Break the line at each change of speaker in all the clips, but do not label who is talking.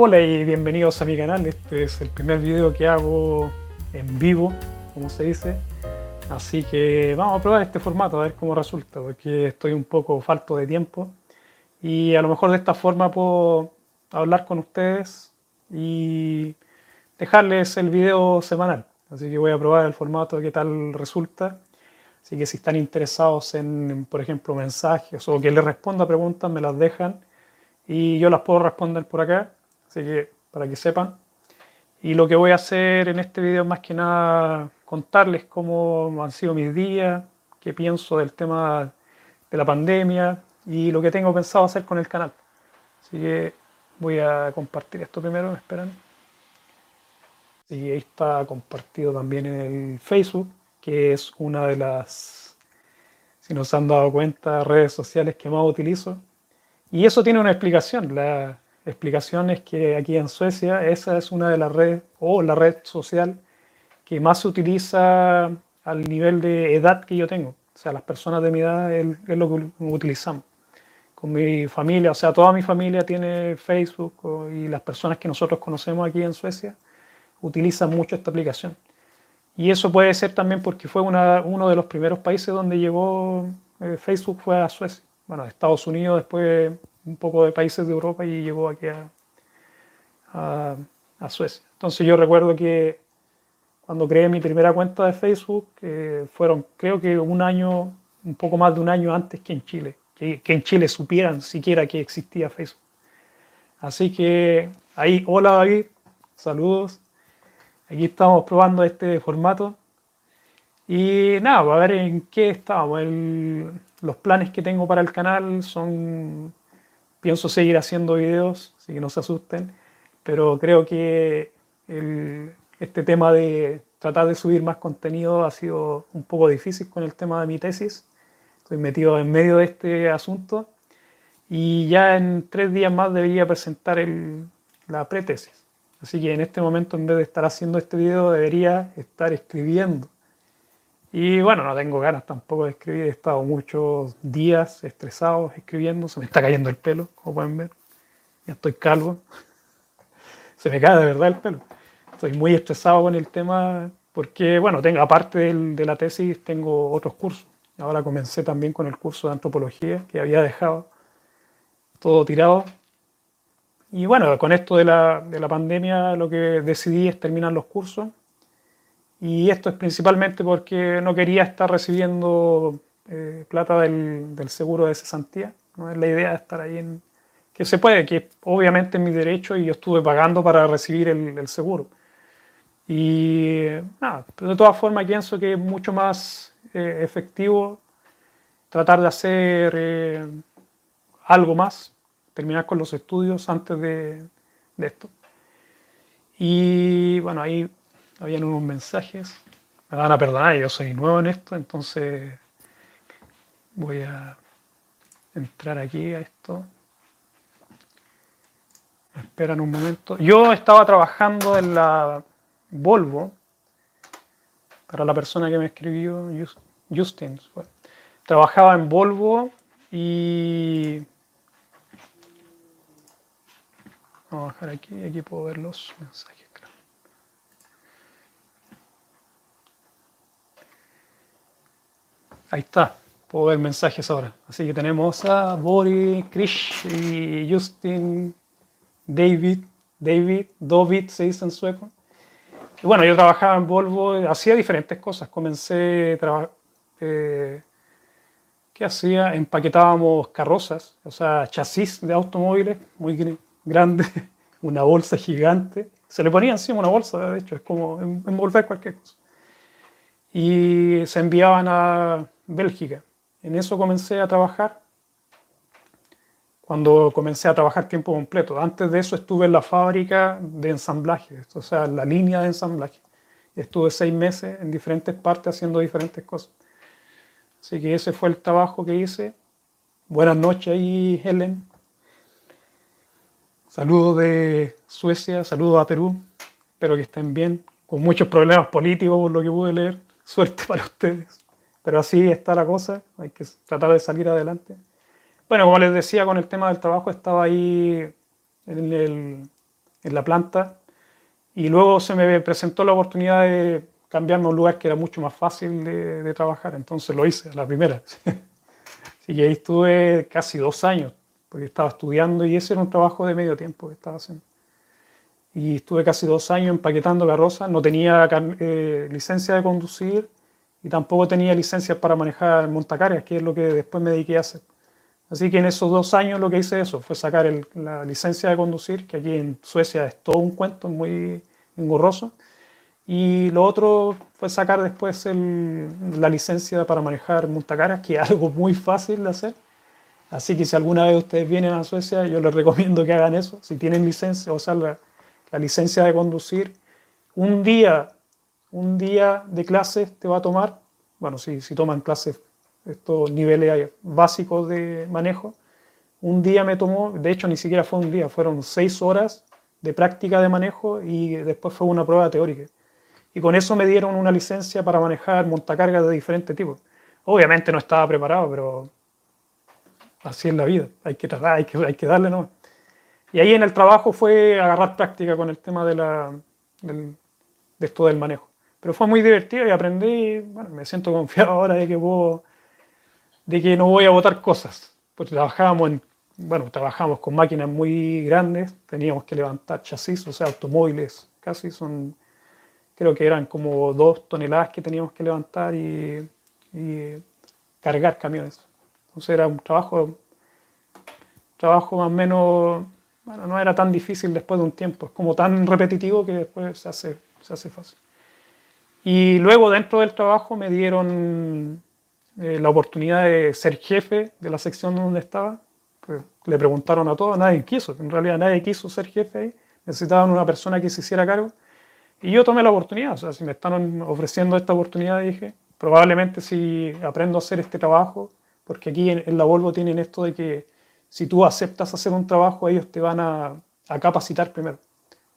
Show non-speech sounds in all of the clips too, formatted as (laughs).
Hola y bienvenidos a mi canal. Este es el primer video que hago en vivo, como se dice. Así que vamos a probar este formato a ver cómo resulta, porque estoy un poco falto de tiempo. Y a lo mejor de esta forma puedo hablar con ustedes y dejarles el video semanal. Así que voy a probar el formato, qué tal resulta. Así que si están interesados en, por ejemplo, mensajes o que les responda preguntas, me las dejan y yo las puedo responder por acá. Así que para que sepan. Y lo que voy a hacer en este video es más que nada contarles cómo han sido mis días, qué pienso del tema de la pandemia y lo que tengo pensado hacer con el canal. Así que voy a compartir esto primero, me esperan. Y ahí está compartido también en el Facebook, que es una de las, si nos han dado cuenta, redes sociales que más utilizo. Y eso tiene una explicación. La explicación es que aquí en Suecia esa es una de las redes, o la red social que más se utiliza al nivel de edad que yo tengo. O sea, las personas de mi edad es, lo que utilizamos. Con mi familia, o sea, toda mi familia tiene Facebook y las personas que nosotros conocemos aquí en Suecia utilizan mucho esta aplicación. Y eso puede ser también porque fue uno de los primeros países donde llegó eh, Facebook, fue a Suecia. Bueno, Estados Unidos, después un poco de países de Europa y llegó aquí a, a, Suecia. Entonces yo recuerdo que cuando creé mi primera cuenta de Facebook, eh, fueron creo que un año, un poco más de un año antes que en Chile, que, que en Chile supieran siquiera que existía Facebook. Así que ahí, hola David, saludos. Aquí estamos probando este formato. Y nada, pues, a ver en qué estamos. los planes que tengo para el canal son. Pienso seguir haciendo videos, así que no se asusten. Pero creo que este tema de tratar de subir más contenido ha sido un poco difícil con el tema de mi tesis. Estoy metido en medio de este asunto. Y ya en tres días más debería presentar el, la pretesis. Así que en este momento, en vez de estar haciendo este video, debería estar escribiendo. Y bueno, no tengo ganas tampoco de escribir. He estado muchos días estresados escribiendo. Se me está cayendo el pelo, como pueden ver. Ya estoy calvo. (laughs) Se me cae de verdad el pelo. Estoy muy estresado con el tema porque, bueno, tengo, aparte de la tesis, tengo otros cursos. Ahora comencé también con el curso de antropología que había dejado todo tirado y bueno, con esto de la, de la, pandemia lo que decidí es terminar los cursos. Y esto es principalmente porque no quería estar recibiendo eh, plata del, del, seguro de cesantía. No es la idea de estar ahí. Que se puede, que obviamente es mi derecho y yo estuve pagando para recibir el, el seguro. Y nada, de todas formas pienso que es mucho más eh, efectivo tratar de hacer eh, algo más terminar con los estudios antes de, esto. Y bueno, ahí habían unos mensajes. Me van a perdonar, yo soy nuevo en esto, entonces voy a entrar aquí a esto. Esperan un momento. Yo estaba trabajando en la Volvo, para la persona que me escribió, Justin. Trabajaba en Volvo y Vamos a bajar aquí, aquí puedo ver los mensajes. Ahí está, puedo ver mensajes ahora. Así que tenemos a Boris, Krish y Justin, David, David, David se dice en sueco. Y bueno, yo trabajaba en Volvo, hacía diferentes cosas. Comencé, eh, ¿qué hacía? Empaquetábamos carrozas, o sea, chasis de automóviles, muy grande, (laughs) una bolsa gigante. Se le ponía encima una bolsa, de hecho, es como envolver cualquier cosa. Y se enviaban a Bélgica. En eso comencé a trabajar cuando comencé a trabajar tiempo completo. Antes de eso estuve en la fábrica de ensamblaje, o sea, en la línea de ensamblaje. Estuve seis meses en diferentes partes haciendo diferentes cosas. Así que ese fue el trabajo que hice. Buenas noches Helen. Saludos de Suecia, saludos a Perú. Espero que estén bien, con muchos problemas políticos por lo que pude leer. Suerte para ustedes. Pero así está la cosa, hay que tratar de salir adelante. Bueno, como les decía, con el tema del trabajo estaba ahí en el en la planta. Y luego se me presentó la oportunidad de cambiarme a un lugar que era mucho más fácil de, trabajar. Entonces lo hice la primera. (laughs) Así que ahí estuve casi dos años, porque estaba estudiando y ese era un trabajo de medio tiempo que estaba haciendo. Y estuve casi dos años empaquetando carrozas. No tenía eh, licencia de conducir y tampoco tenía licencia para manejar montacargas, que es lo que después me dediqué a hacer. Así que en esos dos años lo que hice eso fue sacar la licencia de conducir, que aquí en Suecia es todo un cuento muy engorroso. Y lo otro fue sacar después la licencia para manejar montacaras, que es algo muy fácil de hacer. Así que si alguna vez ustedes vienen a Suecia, yo les recomiendo que hagan eso. Si tienen licencia, o sea, la licencia de conducir, un día, un día de clases te va a tomar, bueno, si, si toman clases estos niveles básicos de manejo. Un día me tomó, de hecho ni siquiera fue un día, fueron seis horas de práctica de manejo y después fue una prueba teórica. Y con eso me dieron una licencia para manejar montacargas de diferentes tipos. Obviamente no estaba preparado, pero así es la vida, hay que tratar, hay que, hay que darle, ¿no? Y ahí en el trabajo fue agarrar práctica con el tema de, la, de esto del manejo. Pero fue muy divertido y aprendí, bueno, me siento confiado (laughs) ahora de que puedo de que no voy a votar cosas. Porque trabajábamos en, bueno, trabajamos con máquinas muy grandes, teníamos que levantar chasis, o sea, automóviles, casi son, creo que eran como dos toneladas que teníamos que levantar y, cargar camiones. Entonces era un trabajo, trabajo más o menos, bueno, no era tan difícil después de un tiempo, es como tan repetitivo que después se hace, se hace fácil. Y luego dentro del trabajo me dieron eh, la oportunidad de ser jefe de la sección donde estaba. Pues, le preguntaron a todos, nadie quiso, en realidad nadie quiso ser jefe ahí, necesitaban una persona que se hiciera cargo. Y yo tomé la oportunidad, o sea, si me están ofreciendo esta oportunidad, dije, probablemente si aprendo a hacer este trabajo, porque aquí en, la Volvo tienen esto de que si tú aceptas hacer un trabajo, ellos te van a, a capacitar primero.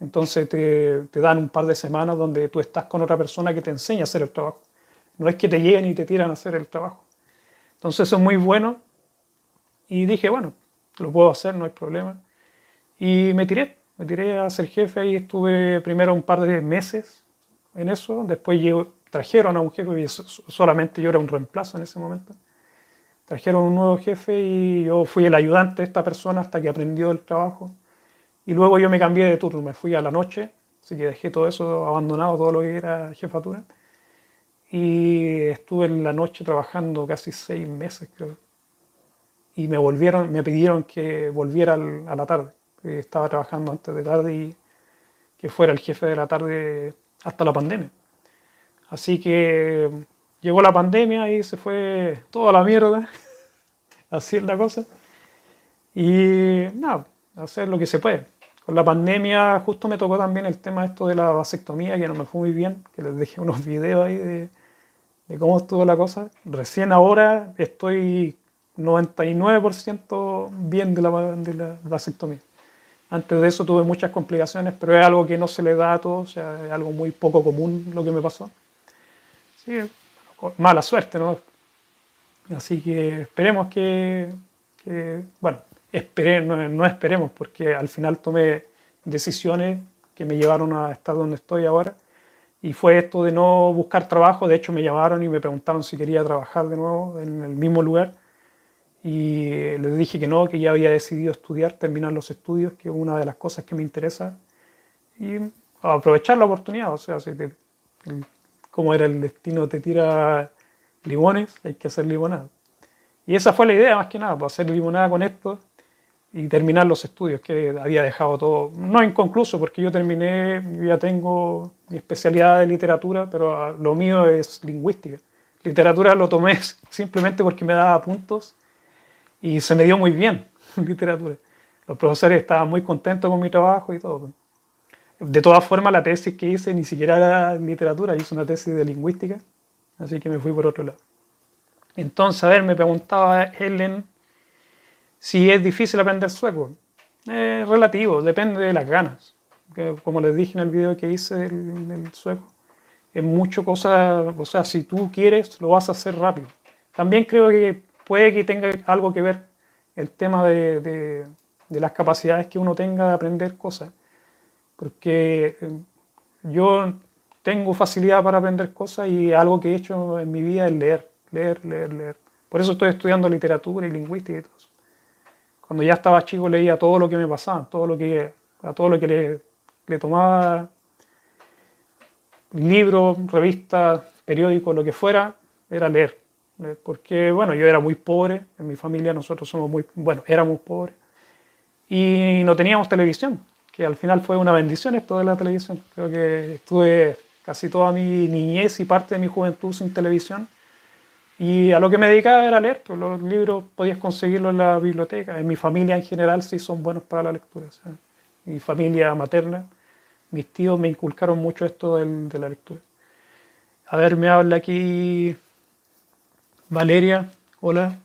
Entonces te, te, dan un par de semanas donde tú estás con otra persona que te enseña a hacer el trabajo. No es que te lleguen y te tiran a hacer el trabajo. Entonces eso es muy bueno. Y dije, bueno, lo puedo hacer, no hay problema. Y me tiré, me tiré a ser jefe y estuve primero un par de meses en eso. Después trajeron a un jefe y solamente yo era un reemplazo en ese momento. Trajeron un nuevo jefe y yo fui el ayudante de esta persona hasta que aprendió el trabajo. Y luego yo me cambié de turno, me fui a la noche, así que dejé todo eso abandonado, todo lo que era jefatura y estuve en la noche trabajando casi seis meses, creo. Y me volvieron, me pidieron que volviera a la tarde. Estaba trabajando antes de tarde y que fuera el jefe de la tarde hasta la pandemia. Así que llegó la pandemia y se fue toda la mierda. (laughs) Así es la cosa. Y nada, hacer lo que se puede. Con la pandemia justo me tocó también el tema esto de la vasectomía, que no me fue muy bien, que les dejé unos (laughs) videos ahí de, de cómo estuvo la cosa. Recién ahora estoy 99% bien de la, de la vasectomía. Antes de eso tuve muchas complicaciones, pero es algo que no se le da a todos, o sea, es algo muy poco común lo que me pasó. Sí, mala suerte, ¿no? Así que esperemos que, bueno, no, no esperemos, porque al final tomé decisiones que me llevaron a estar donde estoy ahora y fue esto de no buscar trabajo. De hecho, me llamaron y me preguntaron si quería trabajar de nuevo en el mismo lugar. Y les dije que no, que ya había decidido estudiar, terminar los estudios, que es una de las cosas que me interesa. Y aprovechar la oportunidad. O sea, si como era el destino, te tira limones, hay que hacer limonada. Y esa fue la idea, más que nada, pues, hacer limonada con esto y terminar los estudios que había dejado todo, no inconcluso, porque yo terminé, ya tengo mi especialidad de literatura, pero lo mío es lingüística. Literatura lo tomé (laughs) simplemente porque me daba puntos y se me dio muy bien (laughs) literatura. Los profesores estaban muy contentos con mi trabajo y todo. De todas formas, la tesis que hice ni siquiera era literatura, hice una tesis de lingüística, así que me fui por otro lado. Entonces, a ver, me preguntaba Helen si es difícil aprender sueco, es relativo, depende de las ganas. como les dije en el video que hice del, sueco, es mucho cosa, o sea, si tú quieres, lo vas a hacer rápido. También creo que puede que tenga algo que ver el tema de, las capacidades que uno tenga de aprender cosas. porque eh, yo tengo facilidad para aprender cosas y algo que he hecho en mi vida es leer, leer, leer, leer. Por eso estoy estudiando literatura y lingüística y todo eso. Cuando ya estaba chico leía todo lo que me pasaba, todo lo que, a todo lo que le, tomaba libros, revistas, periódicos, lo que fuera, era leer. Porque, bueno, yo era muy pobre, en mi familia nosotros somos muy, bueno, éramos pobres, y no teníamos televisión, que al final fue una bendición esto de la televisión. Creo que estuve casi toda mi niñez y parte de mi juventud sin televisión. Y a lo que me dedicaba era leer, pues los libros podías conseguirlos en la biblioteca. En mi familia en general sí son buenos para la lectura. mi familia materna, mis tíos me inculcaron mucho esto de la lectura. A ver, me habla aquí Valeria, hola.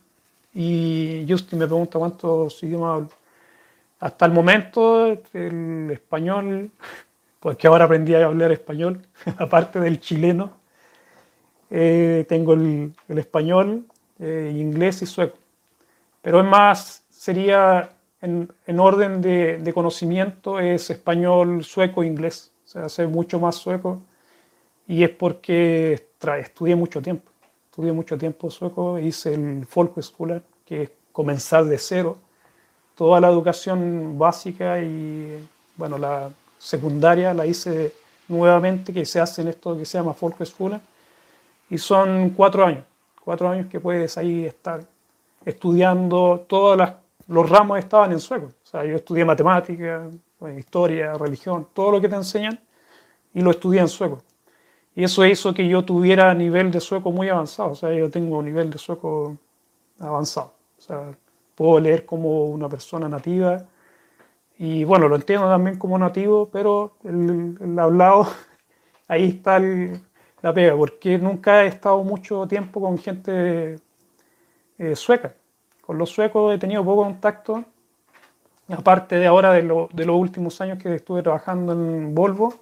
Y Justin me pregunta cuántos idiomas hablo. Hasta el momento, el español, (laughs) porque ahora aprendí a hablar español, (laughs) aparte del chileno, eh, tengo el, español, eh, inglés y sueco. Pero es más, sería en, orden de, conocimiento, es español, sueco, inglés. O sea, sé mucho más sueco y es porque estudié mucho tiempo. Estudié mucho tiempo sueco, hice el Folkhögskola, que es comenzar de cero. Toda la educación básica y bueno, la secundaria la hice nuevamente, que se hace en esto que se llama Folkhögskola. Y son cuatro años, cuatro años que puedes ahí estar estudiando. Todos los ramos estaban en sueco. O sea, yo estudié matemática, historia, religión, todo lo que te enseñan, y lo estudié en sueco. Y eso hizo que yo tuviera nivel de sueco muy avanzado. O sea, yo tengo un nivel de sueco avanzado. O sea, puedo leer como una persona nativa. Y bueno, lo entiendo también como nativo, pero el, hablado, (laughs) ahí está la pega, porque nunca he estado mucho tiempo con gente eh, sueca. Con los suecos he tenido poco contacto, aparte de ahora de, los últimos años que estuve trabajando en Volvo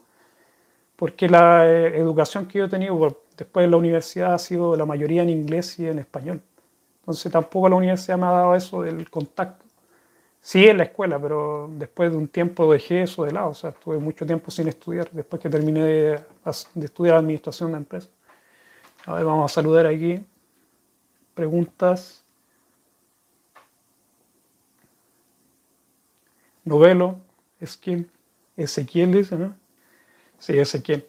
porque la eh, educación que yo he tenido después de la universidad ha sido la mayoría en inglés y en español. Entonces tampoco la universidad me ha dado eso del contacto. Sí en la escuela, pero después de un tiempo dejé eso de lado. O sea, estuve mucho tiempo sin estudiar después que terminé de, estudiar administración de empresas. A ver, vamos a saludar aquí. Preguntas. Novelo, Esquiel, Ezequiel dice, ¿no? Sí, Ezequiel.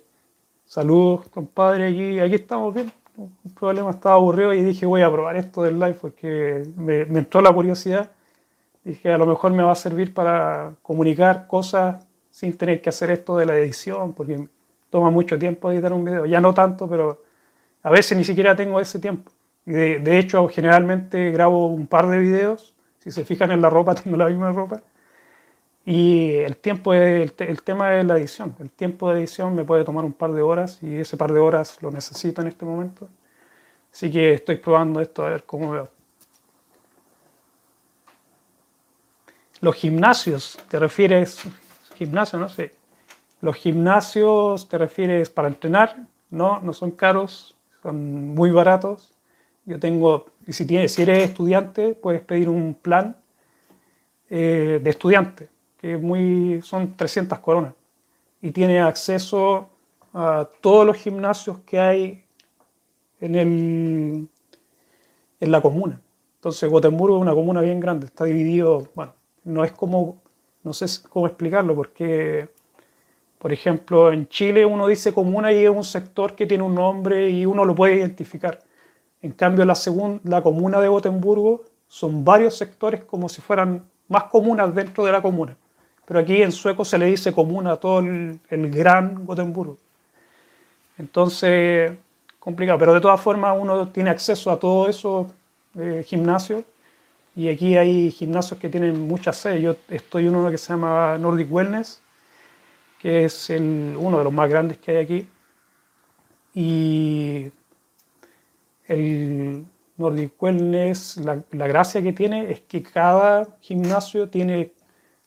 Saludos, compadre. Aquí, aquí estamos bien. Un problema, estaba aburrido y dije voy a probar esto del live porque me, entró la curiosidad. Dije a lo mejor me va a servir para comunicar cosas sin tener que hacer esto de la edición porque toma mucho tiempo editar un video. Ya no tanto, pero a veces ni siquiera tengo ese tiempo. De, de hecho, generalmente grabo un par de videos. Si se fijan en la ropa, (laughs) tengo la misma ropa y el tiempo, el, el, tema de la edición. El tiempo de edición me puede tomar un par de horas y ese par de horas lo necesito en este momento. Así que estoy probando esto a ver cómo veo. Los gimnasios, ¿te refieres? Gimnasio, no sé. Los gimnasios, ¿te refieres para entrenar? No, no son caros, son muy baratos. Yo tengo, y si, tienes, si eres estudiante, puedes pedir un plan eh, de estudiante muy, son 300 coronas y tiene acceso a todos los gimnasios que hay en, el, en la comuna. Entonces Gotemburgo es una comuna bien grande, está dividido, bueno, no es como, no sé cómo explicarlo, porque, por ejemplo, en Chile uno dice comuna y es un sector que tiene un nombre y uno lo puede identificar. En cambio, la, la comuna de Gotemburgo son varios sectores como si fueran más comunas dentro de la comuna pero aquí en sueco se le dice común a todo el, gran Gotemburgo. Entonces, complicado, pero de todas formas uno tiene acceso a todos esos eh, gimnasios y aquí hay gimnasios que tienen muchas sedes. Yo estoy en uno que se llama Nordic Wellness, que es uno de los más grandes que hay aquí. Y el Nordic Wellness, la, la gracia que tiene es que cada gimnasio tiene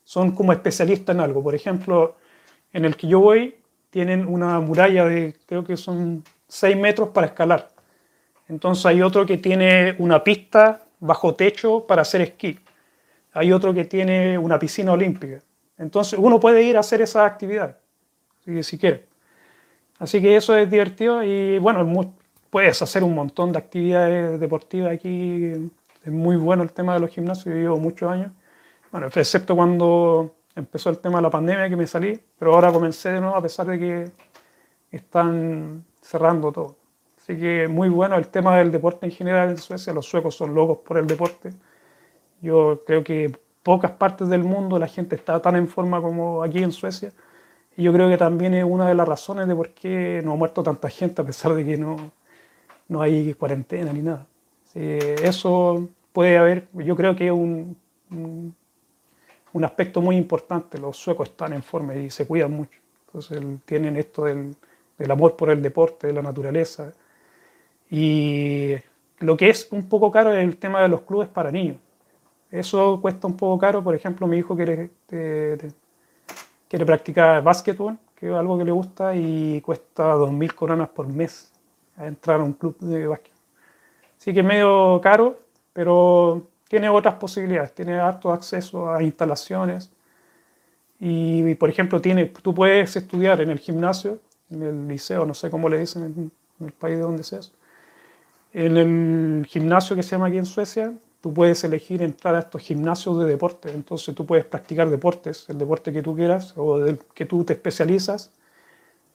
son como especialistas en algo. Por ejemplo, en el que yo voy, tienen una muralla de, creo que son 6 metros para escalar. Entonces hay otro que tiene una pista bajo techo para hacer esquí. Hay otro que tiene una piscina olímpica. Entonces uno puede ir a hacer esa actividad, si, si quiere. Así que eso es divertido y bueno, puedes hacer un montón de actividades deportivas aquí. Es muy bueno el tema de los gimnasios, yo llevo muchos años. Bueno, excepto cuando empezó el tema de la pandemia que me salí, pero ahora comencé de nuevo a pesar de que están cerrando todo. Así que muy bueno el tema del deporte en general en Suecia. Los suecos son locos por el deporte. Yo creo que pocas partes del mundo la gente está tan en forma como aquí en Suecia. Y yo creo que también es una de las razones de por qué no ha muerto tanta gente a pesar de que no, no hay cuarentena ni nada. eso puede haber, yo creo que es un, un, aspecto muy importante. Los suecos están en forma y se cuidan mucho. Entonces tienen esto del, del amor por el deporte, de la naturaleza. Y lo que es un poco caro es el tema de los clubes para niños. Eso cuesta un poco caro. Por ejemplo, mi hijo quiere, quiere practicar básquetbol, que es algo que le gusta, y cuesta 2.000 coronas por mes entrar a un club de básquet. Así que es medio caro, pero tiene otras posibilidades. Tiene harto acceso a instalaciones. Y, por ejemplo, tiene, tú puedes estudiar en el gimnasio, en el liceo, no sé cómo le dicen en, el país de donde seas. En el gimnasio que se llama aquí en Suecia, tú puedes elegir entrar a estos gimnasios de deporte. Entonces tú puedes practicar deportes, el deporte que tú quieras o del que tú te especializas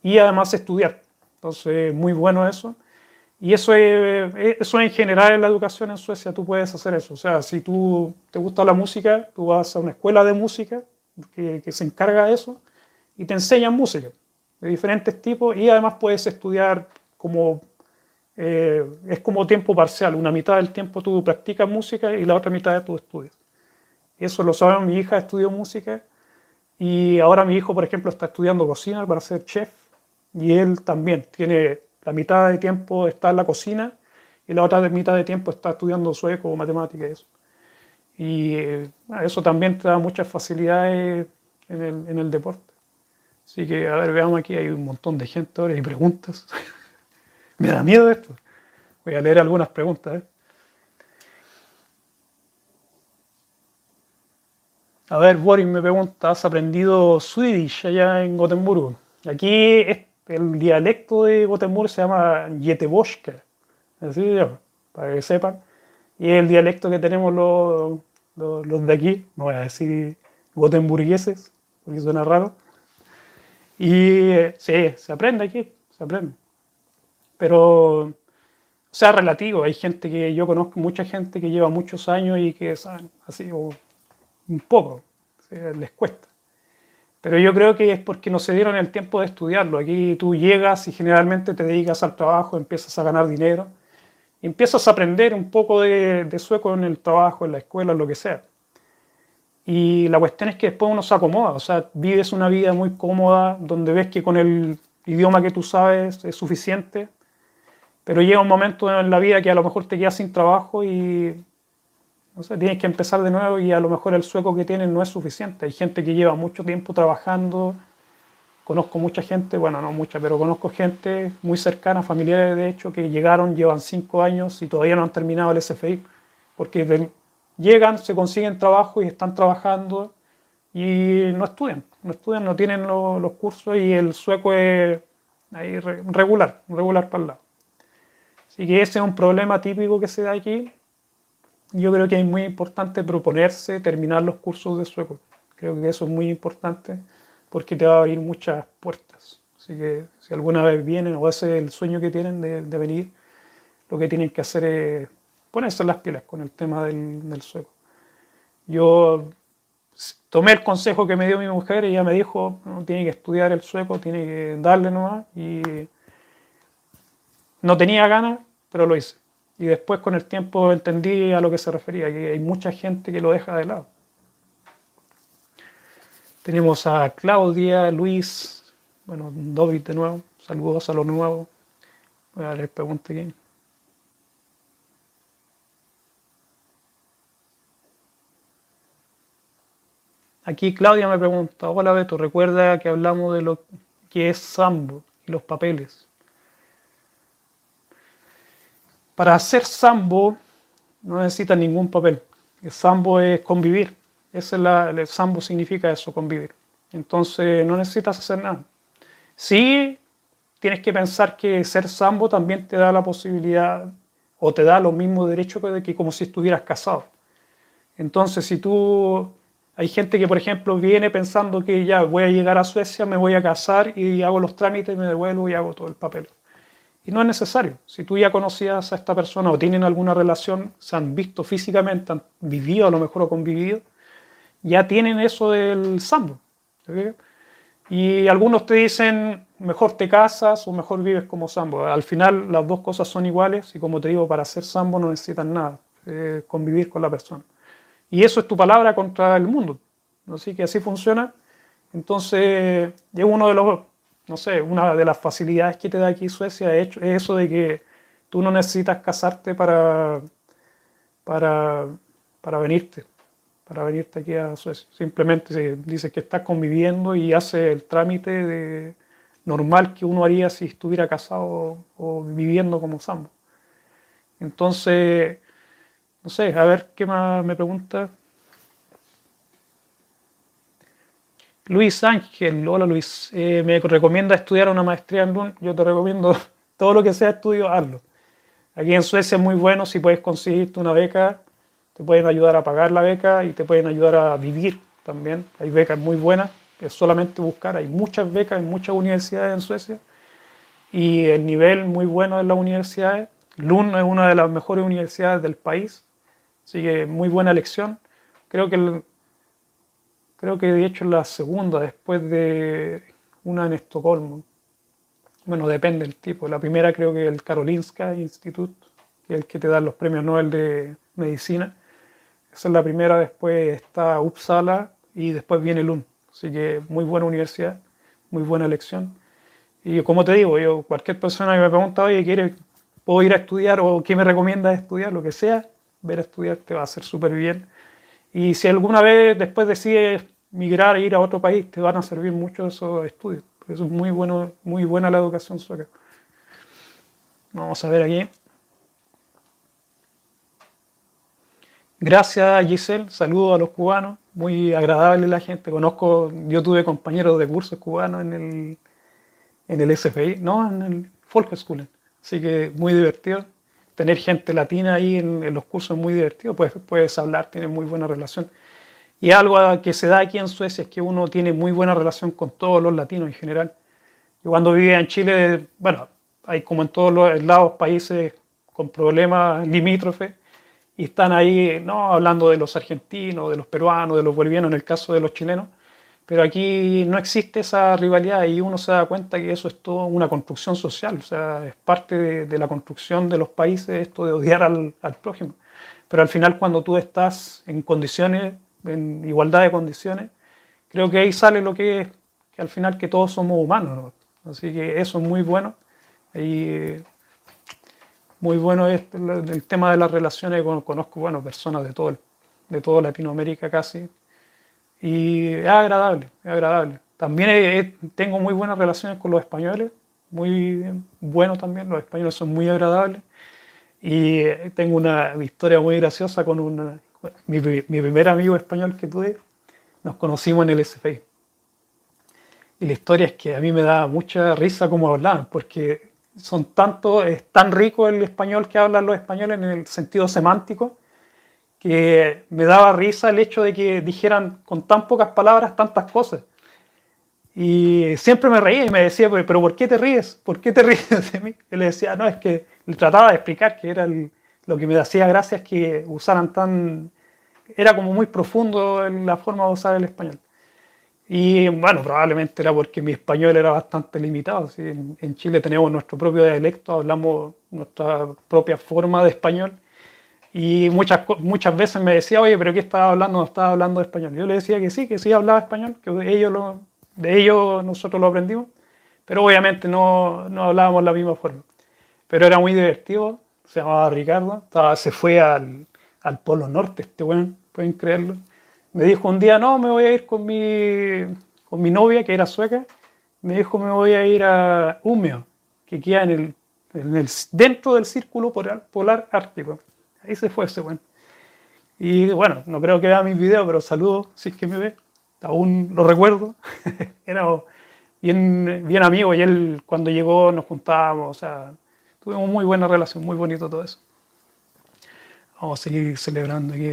y además estudiar. Entonces, muy bueno eso. Y eso, es, eso en general en la educación en Suecia tú puedes hacer eso. O sea, si tú te gusta la música, tú vas a una escuela de música que, que se encarga de eso y te enseñan música de diferentes tipos y además puedes estudiar como eh, es como tiempo parcial, una mitad del tiempo tú practicas música y la otra mitad tú estudias. Eso lo sabe mi hija, estudió música y ahora mi hijo, por ejemplo, está estudiando cocina para ser chef y él también tiene la mitad de tiempo está en la cocina y la otra mitad de tiempo está estudiando sueco o matemáticas y eso. Y eh, eso también te da muchas facilidades en el, en el deporte. Así que, a ver, veamos aquí, hay un montón de gente ahora y preguntas. (laughs) Me da miedo esto. Voy a leer algunas preguntas. ¿eh? A ver, Boris me pregunta, ¿has aprendido Swedish allá en Gotemburgo? Aquí el dialecto de Gotemburgo se llama Göteborgska, así para que sepan. Y el dialecto que tenemos los, los, de aquí, no voy a decir gotemburgueses, porque suena raro. Y sí, se aprende aquí, se aprende pero, o sea, relativo. Hay gente que yo conozco, mucha gente que lleva muchos años y que saben así, o un poco, les cuesta. Pero yo creo que es porque no se dieron el tiempo de estudiarlo. Aquí tú llegas y generalmente te dedicas al trabajo, empiezas a ganar dinero, empiezas a aprender un poco de, de sueco en el trabajo, en la escuela, lo que sea. Y la cuestión es que después uno se acomoda, o sea, vives una vida muy cómoda donde ves que con el idioma que tú sabes es suficiente pero llega un momento en la vida que a lo mejor te quedas sin trabajo y no sé, tienes que empezar de nuevo y a lo mejor el sueco que tienes no es suficiente. Hay gente que lleva mucho tiempo trabajando. Conozco mucha gente, bueno, no mucha, pero conozco gente muy cercana, familiares de hecho, que llegaron, llevan cinco años y todavía no han terminado el SFI. Porque llegan, se consiguen trabajo y están trabajando y no estudian. No estudian, no tienen los cursos y el sueco es ahí regular, regular para el lado. Así que ese es un problema típico que se da aquí. Yo creo que es muy importante proponerse terminar los cursos de sueco. Creo que eso es muy importante porque te va a abrir muchas puertas. Así que si alguna vez vienen o ese es el sueño que tienen de, venir, lo que tienen que hacer es ponerse las pilas con el tema del, del sueco. Yo tomé el consejo que me dio mi mujer y ella me dijo, no, tiene que estudiar el sueco, tiene que darle nomás y no tenía ganas, pero lo hice. Y después con el tiempo entendí a lo que se refería, que hay mucha gente que lo deja de lado. Tenemos a Claudia, Luis, bueno, David de nuevo, saludos a los nuevos. Voy a leer pregunta aquí. Aquí Claudia me pregunta, hola Beto, recuerda que hablamos de lo que es Sambo y los papeles. Para hacer sambo no necesita ningún papel. El sambo es convivir. Ese es el sambo significa eso, convivir. Entonces no necesitas hacer nada. Sí, tienes que pensar que ser sambo también te da la posibilidad o te da los mismos derechos que, que como si estuvieras casado. Entonces, si tú hay gente que, por ejemplo, viene pensando que ya voy a llegar a Suecia, me voy a casar y hago los trámites, me devuelvo y hago todo el papel. Y no es necesario. Si tú ya conocías a esta persona o tienen alguna relación, se han visto físicamente, han vivido a lo mejor o convivido, ya tienen eso del sambo. Y algunos te dicen, mejor te casas o mejor vives como sambo. Al final las dos cosas son iguales y como te digo, para ser sambo no necesitan nada, eh, convivir con la persona. Y eso es tu palabra contra el mundo. Así que así funciona. Entonces, es uno de los, no sé, una de las facilidades que te da aquí Suecia es eso de que tú no necesitas casarte para, para, para venirte, para venirte aquí a Suecia. Simplemente dices que estás conviviendo y hace el trámite de, normal que uno haría si estuviera casado o viviendo como sambo. Entonces, no sé, a ver qué más me pregunta. Luis Ángel, hola Luis, eh, me recomienda estudiar una maestría en Lund. Yo te recomiendo (laughs) todo lo que sea estudio, hazlo. Aquí en Suecia es muy bueno si puedes conseguirte una beca, te pueden ayudar a pagar la beca y te pueden ayudar a vivir también. Hay becas muy buenas, es solamente buscar. Hay muchas becas en muchas universidades en Suecia y el nivel muy bueno de las universidades. Lund es una de las mejores universidades del país Así que muy buena elección. Creo que, creo que de hecho la segunda, después de una en Estocolmo. Bueno, depende del tipo. La primera creo que el Karolinska Institute, que es el que te da los premios Nobel de Medicina. Esa es la primera, después está Uppsala y después viene Lund. Así que muy buena universidad, muy buena elección. Y como te digo, yo, cualquier persona que me pregunta, oye, ¿quiere, ¿puedo ir a estudiar o qué me recomienda estudiar? Lo que sea, ver a estudiar te va a hacer súper bien. Y si alguna vez después decides migrar e ir a otro país, te van a servir mucho esos estudios. Eso es muy, bueno, muy buena la educación sueca. Vamos a ver aquí. Gracias Giselle, saludos a los cubanos, muy agradable la gente. Conozco, yo tuve compañeros de cursos cubanos en el, en el SFI, no, en el Volkshochschule, así que muy divertido tener gente latina ahí en, los cursos es muy divertido, pues puedes hablar, tienes muy buena relación. Y algo que se da aquí en Suecia es que uno tiene muy buena relación con todos los latinos en general. Yo cuando vivía en Chile, bueno, hay como en todos los lados países con problemas limítrofes y están ahí, no hablando de los argentinos, de los peruanos, de los bolivianos, en el caso de los chilenos, pero aquí no existe esa rivalidad y uno se da cuenta que eso es todo una construcción social, o sea, es parte de, la construcción de los países esto de odiar al, prójimo. Pero al final cuando tú estás en condiciones, en igualdad de condiciones, creo que ahí sale lo que es, que al final que todos somos humanos. Así que eso es muy bueno. Y muy bueno es el, tema de las relaciones, conozco bueno, personas de todo, de toda Latinoamérica casi, y es agradable, es agradable. También tengo muy buenas relaciones con los españoles, muy buenos también, los españoles son muy agradables. Y tengo una historia muy graciosa con una, mi, mi primer amigo español que tuve, nos conocimos en el SFI. Y la historia es que a mí me da mucha risa cómo hablaban, porque son tanto, es tan rico el español que hablan los españoles en el sentido semántico, que me daba risa el hecho de que dijeran con tan pocas palabras tantas cosas. Y siempre me reía y me decía, pero ¿por qué te ríes? ¿Por qué te (laughs) ríes de mí? Y le decía, no, es que le trataba de explicar que era lo que me hacía gracia es que usaran tan... Era como muy profundo en la forma de usar el español. Y bueno, probablemente era porque mi español era bastante limitado. En Chile tenemos nuestro propio dialecto, hablamos nuestra propia forma de español y muchas, muchas veces me decía, oye, pero ¿qué estaba hablando? No estaba hablando español. Yo le decía que sí, que sí hablaba español, que de ellos, lo, de ellos nosotros lo aprendimos, pero obviamente no, no hablábamos la misma forma. Pero era muy divertido, se llamaba Ricardo, estaba, se fue al, al Polo Norte, este bueno, pueden creerlo. Me dijo un día, no, me voy a ir con mi, con mi novia, que era sueca, me dijo, me voy a ir a Umeo, que queda en el, en el, dentro del círculo polar, polar ártico. Ahí se fue ese bueno. Y bueno, no creo que vea mis videos, pero saludo si es que me ve. Aún lo recuerdo. (laughs) Era bien, bien amigo y él cuando llegó nos juntábamos, o sea, tuvimos muy buena relación, muy bonito todo eso. Vamos a seguir celebrando aquí.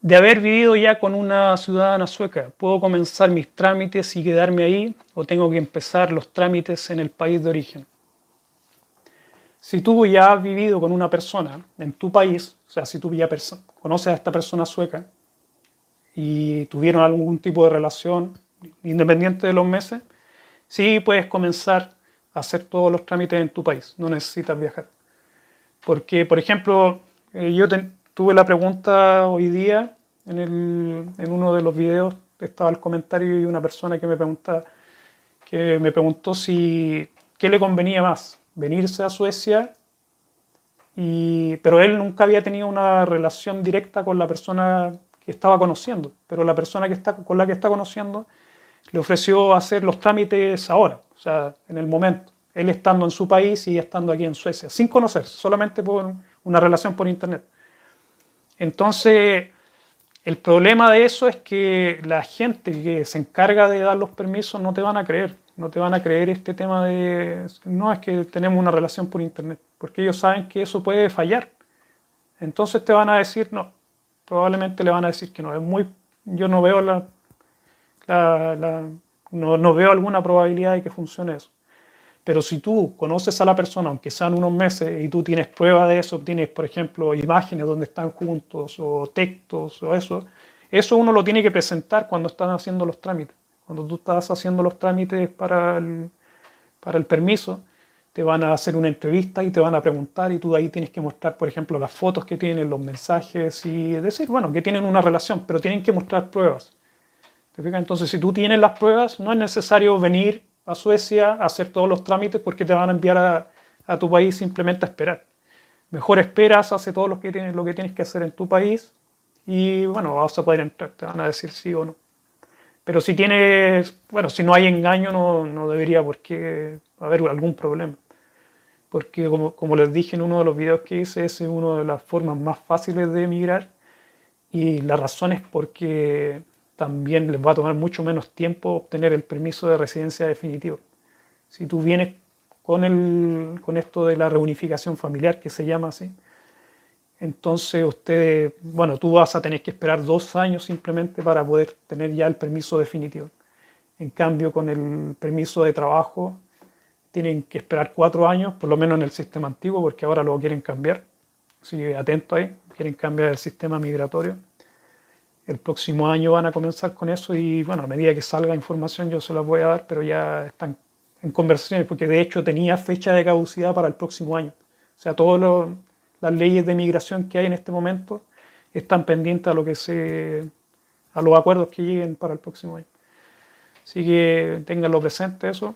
De haber vivido ya con una ciudadana sueca, ¿puedo comenzar mis trámites y quedarme ahí o tengo que empezar los trámites en el país de origen? Si tú ya has vivido con una persona en tu país, o sea, si tú ya conoces a esta persona sueca y tuvieron algún tipo de relación, independiente de los meses, sí puedes comenzar hacer todos los trámites en tu país, no necesitas viajar. Porque, por ejemplo, eh, yo tuve la pregunta hoy día en, en, uno de los videos, estaba el comentario y una persona que me, pregunta, que me preguntó si qué le convenía más, venirse a Suecia, y, pero él nunca había tenido una relación directa con la persona que estaba conociendo, pero la persona que está, con la que está conociendo le ofreció hacer los trámites ahora, o sea, en el momento, él estando en su país y estando aquí en Suecia, sin conocer, solamente por una relación por internet. Entonces, el problema de eso es que la gente que se encarga de dar los permisos no te van a creer, no te van a creer este tema de, no es que tenemos una relación por internet, porque ellos saben que eso puede fallar. Entonces te van a decir no, probablemente le van a decir que no, es muy, yo no veo la, no, no veo alguna probabilidad de que funcione eso. Pero si tú conoces a la persona, aunque sean unos meses, y tú tienes prueba de eso, tienes, por ejemplo, imágenes donde están juntos o textos o eso, eso uno lo tiene que presentar cuando están haciendo los trámites. Cuando tú estás haciendo los trámites para el, para el permiso, te van a hacer una entrevista y te van a preguntar y tú ahí tienes que mostrar, por ejemplo, las fotos que tienen, los mensajes y decir, bueno, que tienen una relación, pero tienen que mostrar pruebas. Entonces, si tú tienes las pruebas, no es necesario venir a Suecia a hacer todos los trámites porque te van a enviar a, tu país simplemente a esperar. Mejor esperas, hace todo lo que, tienes, lo que tienes que hacer en tu país y bueno, vas a poder entrar, te van a decir sí o no. Pero si tienes, bueno, si no hay engaño, no, no debería por qué haber algún problema. Porque como, como, les dije en uno de los videos que hice, es una de las formas más fáciles de emigrar. Y la razón es porque también les va a tomar mucho menos tiempo obtener el permiso de residencia definitivo. Si tú vienes con, el, con esto de la reunificación familiar, que se llama así, entonces ustedes, bueno, tú vas a tener que esperar dos años simplemente para poder tener ya el permiso definitivo. En cambio, con el permiso de trabajo, tienen que esperar cuatro años, por lo menos en el sistema antiguo, porque ahora lo quieren cambiar. Así atento ahí, quieren cambiar el sistema migratorio el próximo año van a comenzar con eso y bueno, a medida que salga información yo se la voy a dar, pero ya están en conversaciones porque de hecho tenía fecha de caducidad para el próximo año. O sea, todas las leyes de migración que hay en este momento están pendientes a lo que se a los acuerdos que lleguen para el próximo año. Así que tenganlo presente eso,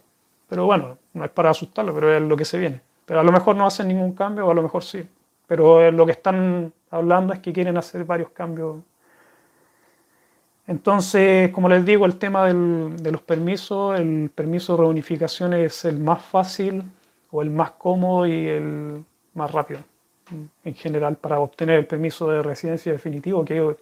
pero bueno, no es para asustarlo, pero es lo que se viene. Pero a lo mejor no hacen ningún cambio, o a lo mejor sí. Pero lo que están hablando es que quieren hacer varios cambios entonces, como les digo, el tema de los permisos, el permiso de reunificación es el más fácil o el más cómodo y el más rápido en general para obtener el permiso de residencia definitivo, que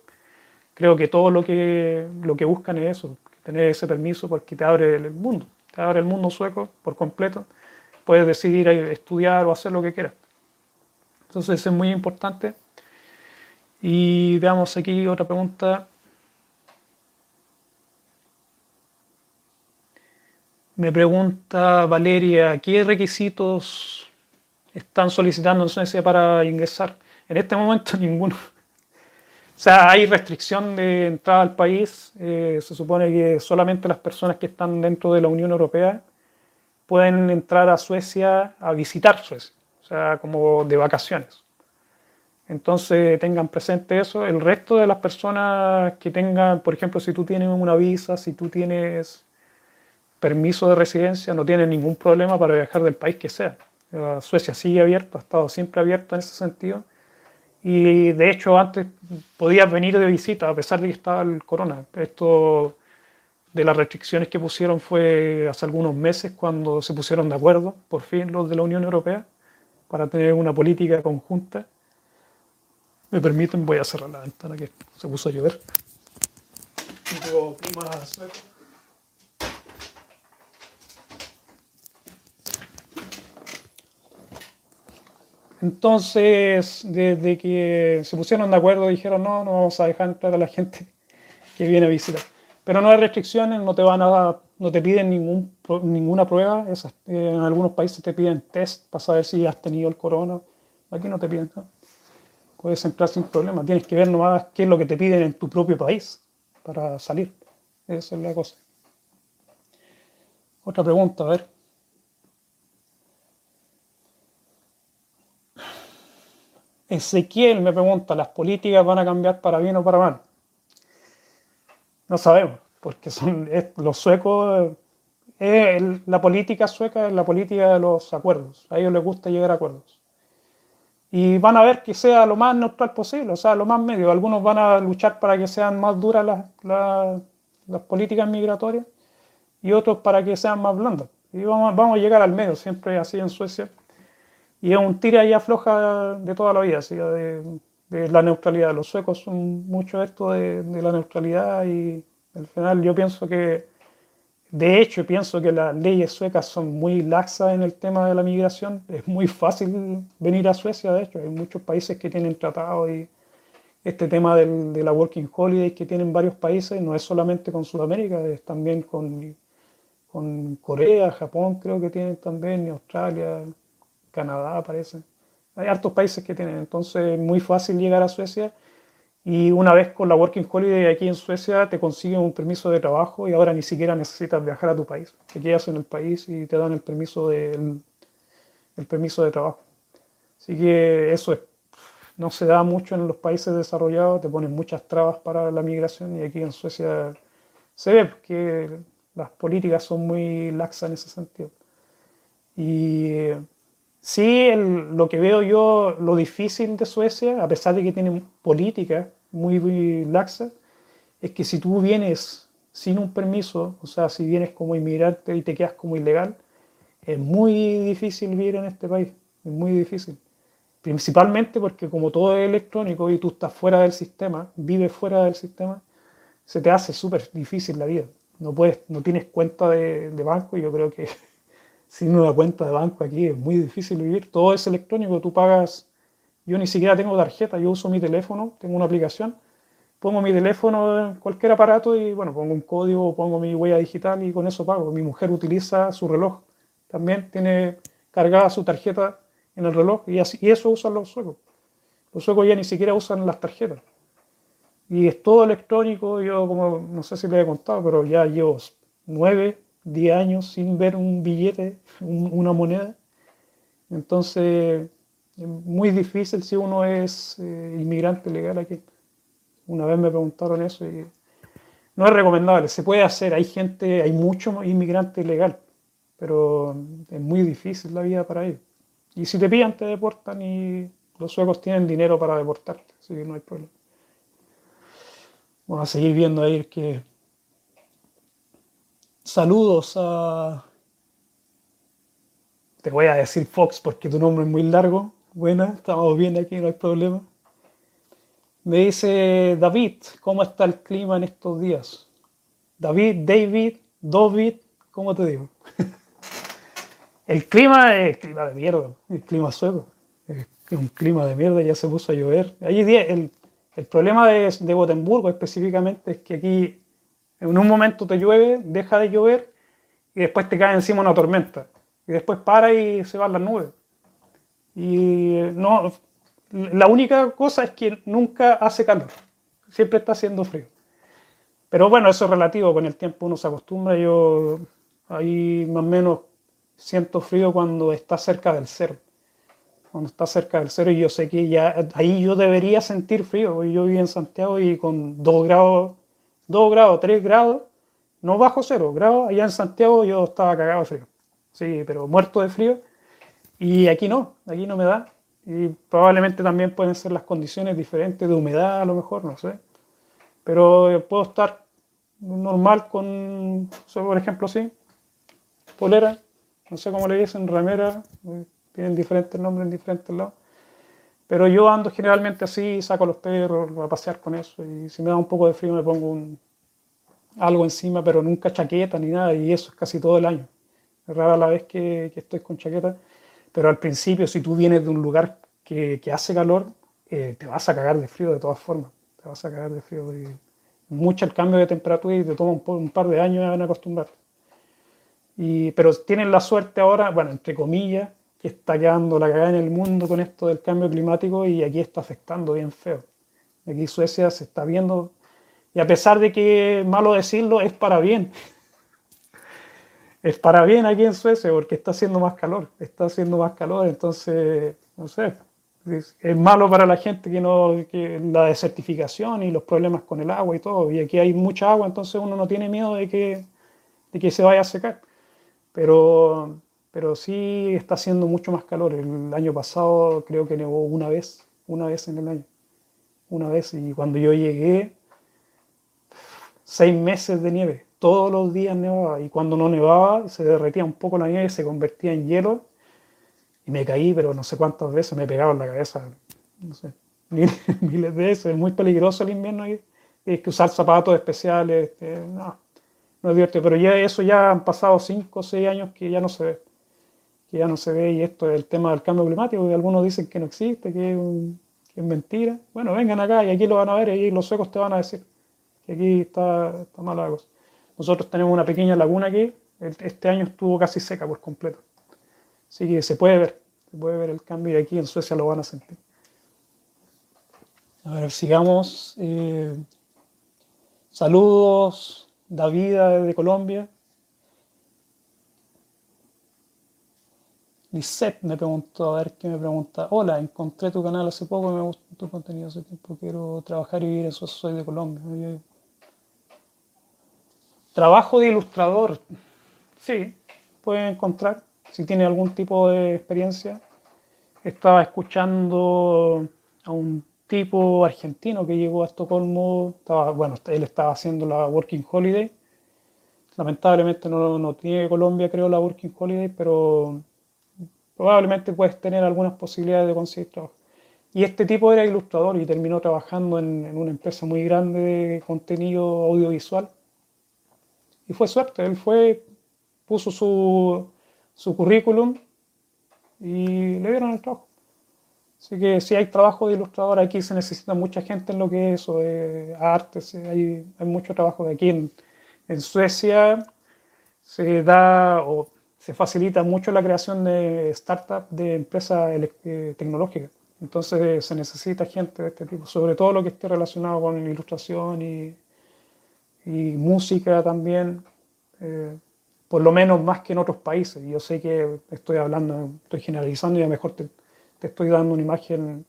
creo que todo lo que, lo que buscan es eso, tener ese permiso porque te abre el mundo, te abre el mundo sueco por completo, puedes decidir estudiar o hacer lo que quieras. Entonces es muy importante. Y veamos aquí otra pregunta. Me pregunta Valeria, ¿qué requisitos están solicitando en Suecia para ingresar? En este momento (laughs) ninguno. O sea, hay restricción de entrada al país. Eh, se supone que solamente las personas que están dentro de la Unión Europea pueden entrar a Suecia a visitar Suecia, o sea, como de vacaciones. Entonces tengan presente eso. El resto de las personas que tengan, por ejemplo, si tú tienes una visa, si tú tienes permiso de residencia, no tiene ningún problema para viajar del país que sea. Suecia sigue abierto, ha estado siempre abierto en ese sentido. Y de hecho antes podías venir de visita a pesar de que estaba el corona. Esto de las restricciones que pusieron fue hace algunos meses cuando se pusieron de acuerdo, por fin, los de la Unión Europea, para tener una política conjunta. Me permiten, voy a cerrar la ventana que se puso a llover. Entonces, desde que se pusieron de acuerdo, dijeron, no, no vamos a dejar entrar a la gente que viene a visitar. Pero no hay restricciones, no te van a, no te piden ningún, ninguna prueba. en algunos países te piden test para saber si has tenido el corona. Aquí no te piden nada. Puedes entrar sin problema. Tienes que ver nomás qué es lo que te piden en tu propio país para salir. Esa es la cosa. Otra pregunta, a ver. Ezequiel me pregunta, ¿las políticas van a cambiar para bien o para mal? No sabemos, porque son los suecos, la política sueca es la política de los acuerdos. A ellos les gusta llegar a acuerdos. Y van a ver que sea lo más neutral posible, o sea, lo más medio. Algunos van a luchar para que sean más duras las, las, políticas migratorias y otros para que sean más blandas. Y vamos, vamos a llegar al medio, siempre así en Suecia y es un tira y afloja de toda la vida, así, de, la neutralidad. Los suecos son mucho esto de, la neutralidad y al final yo pienso que, de hecho, pienso que las leyes suecas son muy laxas en el tema de la migración. Es muy fácil venir a Suecia, de hecho, hay muchos países que tienen tratados y este tema de la Working Holiday que tienen varios países no es solamente con Sudamérica, es también con, con Corea, Japón creo que tienen también, y Australia, Canadá parece. Hay hartos países que tienen, entonces es muy fácil llegar a Suecia y una vez con la Working Holiday aquí en Suecia te consiguen un permiso de trabajo y ahora ni siquiera necesitas viajar a tu país. Te quedas en el país y te dan el permiso de, el, permiso de trabajo. Así que eso es, no se da mucho en los países desarrollados, te ponen muchas trabas para la migración y aquí en Suecia se ve que las políticas son muy laxas en ese sentido. Y Sí, lo que veo yo, lo difícil de Suecia, a pesar de que tiene política muy, muy laxa, es que si tú vienes sin un permiso, o sea, si vienes como inmigrante y te quedas como ilegal, es muy difícil vivir en este país, es muy difícil. Principalmente porque como todo es electrónico y tú estás fuera del sistema, vives fuera del sistema, se te hace súper difícil la vida. No, puedes, no tienes cuenta de, de banco y yo creo que sin una cuenta de banco aquí es muy difícil vivir. Todo es electrónico, tú pagas. Yo ni siquiera tengo tarjeta, yo uso mi teléfono, tengo una aplicación, pongo mi teléfono en cualquier aparato y bueno, pongo un código, pongo mi huella digital y con eso pago. Mi mujer utiliza su reloj, también tiene cargada su tarjeta en el reloj y, así, y eso usan los suecos. Los suecos ya ni siquiera usan las tarjetas. Y es todo electrónico, yo como no sé si le he contado, pero ya llevo nueve 10 años sin ver un billete, una moneda. Entonces, es muy difícil si uno es eh, inmigrante legal aquí. Una vez me preguntaron eso y no es recomendable. Se puede hacer, hay gente, hay mucho inmigrante ilegal, pero es muy difícil la vida para ellos. Y si te pillan, te deportan y los suecos tienen dinero para deportarte, así que no hay problema. Vamos a seguir viendo ahí que saludos a... Te voy a decir Fox porque tu nombre es muy largo. Buena, estamos bien aquí, no hay problema. Me dice David, ¿cómo está el clima en estos días? David, David, David, ¿cómo te digo? (laughs) el clima es clima de mierda, el clima sueco. Es un clima de mierda, ya se puso a llover. el, el problema de, de Gotemburgo específicamente es que aquí en un momento te llueve, deja de llover y después te cae encima una tormenta. Y después para y se van las nubes. Y no, la única cosa es que nunca hace calor. Siempre está haciendo frío. Pero bueno, eso es relativo. Con el tiempo uno se acostumbra. Yo ahí más o menos siento frío cuando está cerca del cero. Cuando está cerca del cero y yo sé que ya ahí yo debería sentir frío. Yo vivo en Santiago y con 2 grados 2 grados, 3 grados, no bajo cero grados, allá en Santiago yo estaba cagado de frío. Sí, pero muerto de frío. Y aquí no, aquí no me da. Y probablemente también pueden ser las condiciones diferentes de humedad, a lo mejor, no sé. Pero puedo estar normal con, por ejemplo, sí, polera, no sé cómo le dicen, ramera, tienen diferentes nombres en diferentes lados. Pero yo ando generalmente así, saco los perros a pasear con eso. Y si me da un poco de frío me pongo algo encima, pero nunca chaqueta ni nada. Y eso es casi todo el año. Es rara la vez que, estoy con chaqueta. Pero al principio, si tú vienes de un lugar que, hace calor, eh, te vas a cagar de frío de todas formas. Te vas a cagar de frío. Y mucho el cambio de temperatura y te toma un, par de años en acostumbrar. Y, pero tienen la suerte ahora, bueno, entre comillas, que está quedando la cagada en el mundo con esto del cambio climático y aquí está afectando bien feo. Aquí Suecia se está viendo, y a pesar de que malo decirlo, es para bien. Es para bien aquí en Suecia porque está haciendo más calor, está haciendo más calor, entonces, no sé, es, malo para la gente que no, que la desertificación y los problemas con el agua y todo, y aquí hay mucha agua, entonces uno no tiene miedo de que, de que se vaya a secar. Pero pero sí está haciendo mucho más calor. El año pasado creo que nevó una vez, una vez en el año, una vez. Y cuando yo llegué, seis meses de nieve, todos los días nevaba. Y cuando no nevaba, se derretía un poco la nieve, se convertía en hielo. Y me caí, pero no sé cuántas veces me pegaba en la cabeza, no sé, (laughs) miles de veces. Es muy peligroso el invierno ahí. Hay que usar zapatos especiales. Este, no, no es divertido. Pero ya eso ya han pasado cinco o seis años que ya no se ve que ya no se ve y esto es el tema del cambio climático, que algunos dicen que no existe, que es, mentira. Bueno, vengan acá y aquí lo van a ver y los suecos te van a decir que aquí está, está mala la cosa. Nosotros tenemos una pequeña laguna aquí, este año estuvo casi seca por completo. Así que se puede ver, se puede ver el cambio y aquí en Suecia lo van a sentir. A ver, sigamos. Eh, saludos, David de Colombia. Lisette me preguntó, a ver qué me pregunta. Hola, encontré tu canal hace poco, me gustó tu contenido hace tiempo, quiero trabajar y vivir eso, soy de Colombia. Trabajo de ilustrador, sí, pueden encontrar, si tiene algún tipo de experiencia. Estaba escuchando a un tipo argentino que llegó a Estocolmo, estaba, bueno, él estaba haciendo la Working Holiday. Lamentablemente no, no tiene Colombia, creo, la Working Holiday, pero probablemente puedes tener algunas posibilidades de conseguir trabajo. Y este tipo era ilustrador y terminó trabajando en, una empresa muy grande de contenido audiovisual. Y fue suerte, él fue, puso su, su currículum y le dieron el trabajo. Así que si hay trabajo de ilustrador aquí, se necesita mucha gente en lo que es eso, de hay, hay mucho trabajo de aquí en, en Suecia. Se da, o se facilita mucho la creación de startups, de empresas eh, tecnológicas. Entonces se necesita gente de este tipo, sobre todo lo que esté relacionado con ilustración y, música también, eh, por lo menos más que en otros países. Yo sé que estoy hablando, estoy generalizando y a lo mejor te, te estoy dando una imagen,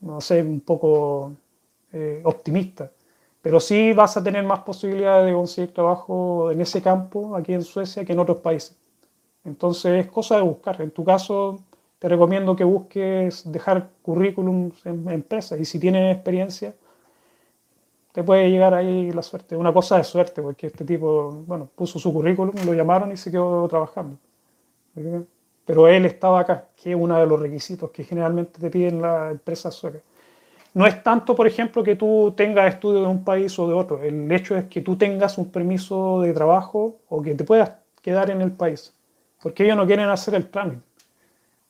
no sé, un poco eh, optimista. Pero sí vas a tener más posibilidades de conseguir trabajo en ese campo aquí en Suecia que en otros países. Entonces es cosa de buscar. En tu caso, te recomiendo que busques dejar currículum en empresas y si tienes experiencia, te puede llegar ahí la suerte. Una cosa de suerte, porque este tipo, bueno, puso su currículum, lo llamaron y se quedó trabajando. Pero él estaba acá, que es uno de los requisitos que generalmente te piden las empresas suecas. No es tanto, por ejemplo, que tú tengas estudios de un país o de otro. El hecho es que tú tengas un permiso de trabajo o que te puedas quedar en el país porque ellos no quieren hacer el trámite.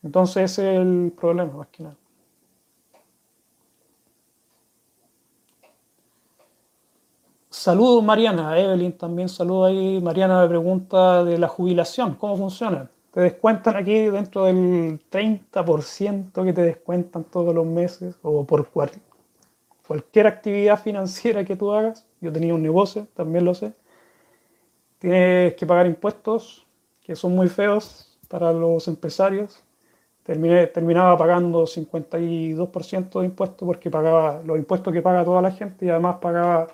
Entonces ese es el problema, más que nada. Saludos Mariana, Evelyn también saludo ahí. Mariana me pregunta de la jubilación, ¿cómo funciona? Te descuentan aquí dentro del 30% que te descuentan todos los meses o por cualquier actividad financiera que tú hagas. Yo tenía un negocio, también lo sé. Tienes que pagar impuestos, que son muy feos para los empresarios. Terminé, terminaba pagando 52% de impuestos porque pagaba los impuestos que paga toda la gente y además pagaba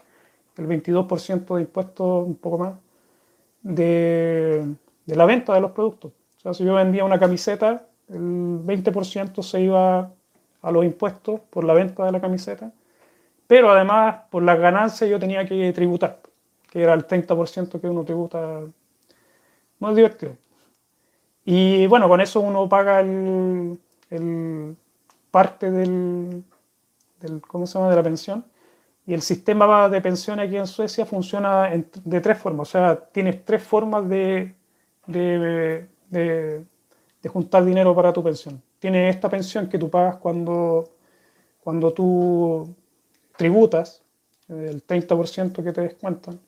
el 22% de impuestos, un poco más, de, de, la venta de los productos. O sea, si yo vendía una camiseta, el 20% se iba a los impuestos por la venta de la camiseta, pero además por las ganancias yo tenía que tributar. que era el 30% que uno tributa, es divertido. Y bueno, con eso uno paga el, parte del, ¿cómo se llama? de la pensión. Y el sistema de pensión aquí en Suecia funciona de tres formas. O sea, tienes tres formas de, de, de, juntar dinero para tu pensión. Tienes esta pensión que tú pagas cuando, cuando tú tributas, el 30% que te descuentan.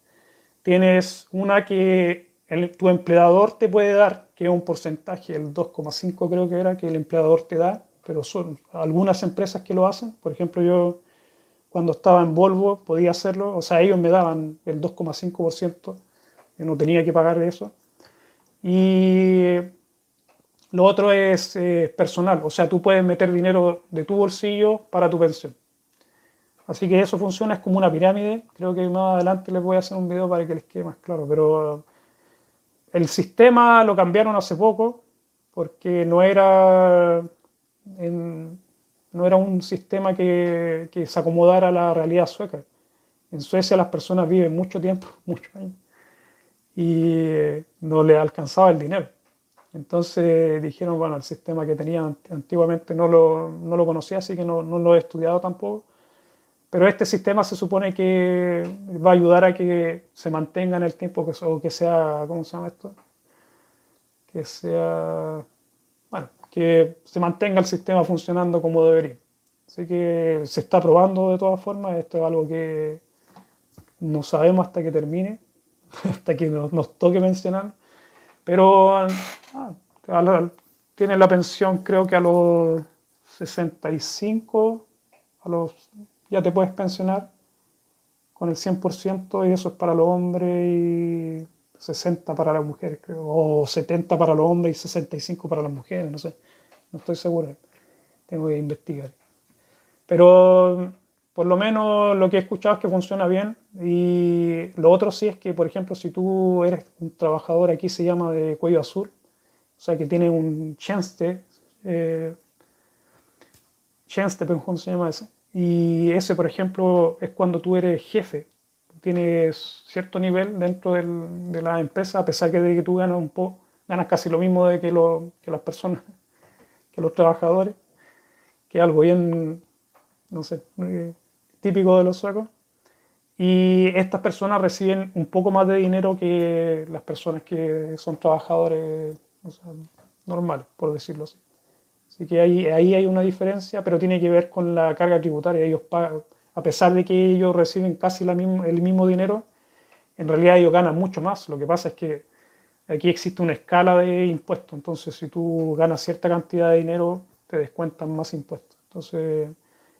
Tienes una que tu empleador te puede dar, que es un porcentaje, el 2,5 creo que era, que el empleador te da, pero son algunas empresas que lo hacen. Por ejemplo, yo cuando estaba en Volvo podía hacerlo, o sea, ellos me daban el 2,5%, yo no tenía que pagar eso. Y lo otro es eh, personal, o sea, tú puedes meter dinero de tu bolsillo para tu pensión. Así que eso funciona, es como una pirámide. Creo que más adelante les voy a hacer un video para que les quede más claro. Pero el sistema lo cambiaron hace poco porque no era, no era un sistema que, que, se acomodara a la realidad sueca. En Suecia las personas viven mucho tiempo, (laughs) muchos años, y no les alcanzaba el dinero. Entonces dijeron, bueno, el sistema que tenían antiguamente no lo, no lo conocía, así que no, no lo he estudiado tampoco pero este sistema se supone que va a ayudar a que se mantenga en el tiempo, que, o que sea, ¿cómo se llama esto? Que sea, bueno, que se mantenga el sistema funcionando como debería. Así que se está probando de todas formas, esto es algo que no sabemos hasta que termine, (laughs) hasta que nos, toque mencionar. Pero ah, tiene la pensión creo que a los 65, a los ya te puedes pensionar con el 100% y eso es para los hombres y 60 para las mujeres, o 70 para los hombres y 65 para las mujeres, no sé, no estoy seguro, tengo que investigar. Pero por lo menos lo que he escuchado es que funciona bien y lo otro sí es que, por ejemplo, si tú eres un trabajador, aquí se llama de cuello azul, o sea que tiene un chance, eh, chance, ¿cómo se llama eso? Y ese, por ejemplo, es cuando tú eres jefe, tienes cierto nivel dentro de la empresa, a pesar de que tú ganas un poco, ganas casi lo mismo de que, lo, que las personas, que los trabajadores, que algo bien, no sé, típico de los suecos. Y estas personas reciben un poco más de dinero que las personas que son trabajadores normales, por decirlo así. Así que ahí, ahí hay una diferencia, pero tiene que ver con la carga tributaria. Ellos pagan, a pesar de que ellos reciben casi la el mismo dinero, en realidad ellos ganan mucho más. Lo que pasa es que aquí existe una escala de impuestos. Entonces, si tú ganas cierta cantidad de dinero, te descuentan más impuestos. Entonces,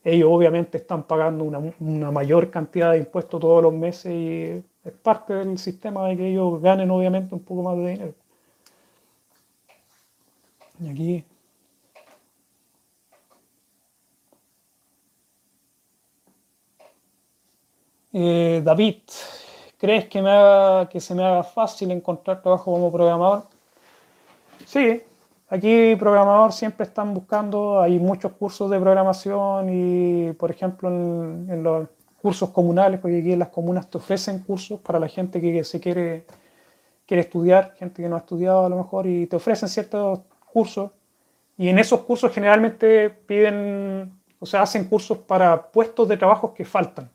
ellos obviamente están pagando una, una mayor cantidad de impuestos todos los meses y es parte del sistema de que ellos ganen obviamente un poco más de dinero. Y aquí Eh, David, ¿crees que, me que se me haga fácil encontrar trabajo como programador? Sí, aquí programador siempre están buscando, hay muchos cursos de programación y, por ejemplo, en, los cursos comunales, porque aquí en las comunas te ofrecen cursos para la gente que se quiere, quiere estudiar, gente que no ha estudiado a lo mejor, y te ofrecen ciertos cursos. Y en esos cursos generalmente piden, o sea, hacen cursos para puestos de trabajo que faltan.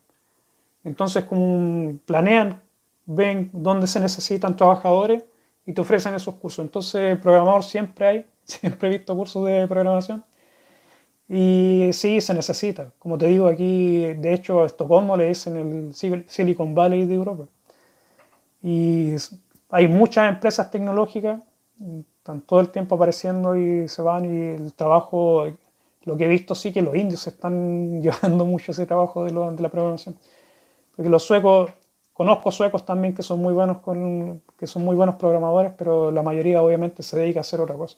Entonces, como planean, ven dónde se necesitan trabajadores y te ofrecen esos cursos. Entonces, programador siempre hay, (laughs) siempre he visto cursos de programación. Y sí, se necesita. Como te digo, aquí, de hecho, a Estocolmo le dicen el Silicon Valley de Europa. Y hay muchas empresas tecnológicas, están todo el tiempo apareciendo y se van y el trabajo, lo que he visto sí que los indios están (laughs) llevando mucho ese trabajo de la programación. Porque los suecos, conozco suecos también que son muy buenos con, que son muy buenos programadores, pero la mayoría obviamente se dedica a hacer otra cosa.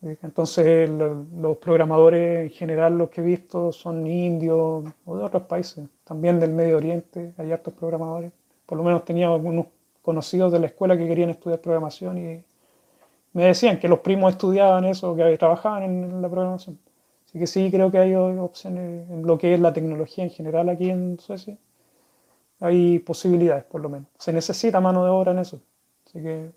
Entonces los programadores en general los que he visto son indios o de otros países, también del Medio Oriente, hay hartos programadores. Por lo menos tenía algunos conocidos de la escuela que querían estudiar programación y me decían que los primos estudiaban eso, que trabajaban en la programación. Así que sí, creo que hay opciones en lo que es la tecnología en general aquí en Suecia hay posibilidades, por lo menos. Se necesita mano de obra en eso. Así que.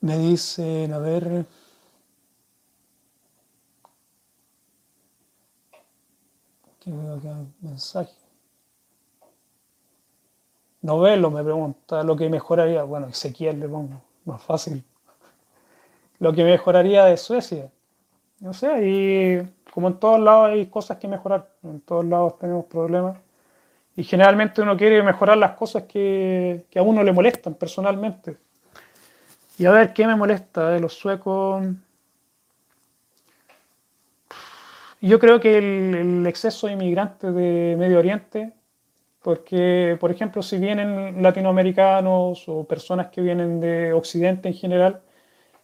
Me dicen, a ver. ¿Qué veo acá? Mensaje. Novelo me pregunta lo que mejoraría. Bueno, Ezequiel le pongo, más fácil. Lo que mejoraría de Suecia. No sé, y como en todos lados hay cosas que mejorar. En todos lados tenemos problemas. Y generalmente uno quiere mejorar las cosas que, a uno le molestan personalmente. Y a ver, ¿qué me molesta de los suecos? Yo creo que el, exceso de inmigrantes de Medio Oriente porque, por ejemplo, si vienen latinoamericanos o personas que vienen de Occidente en general,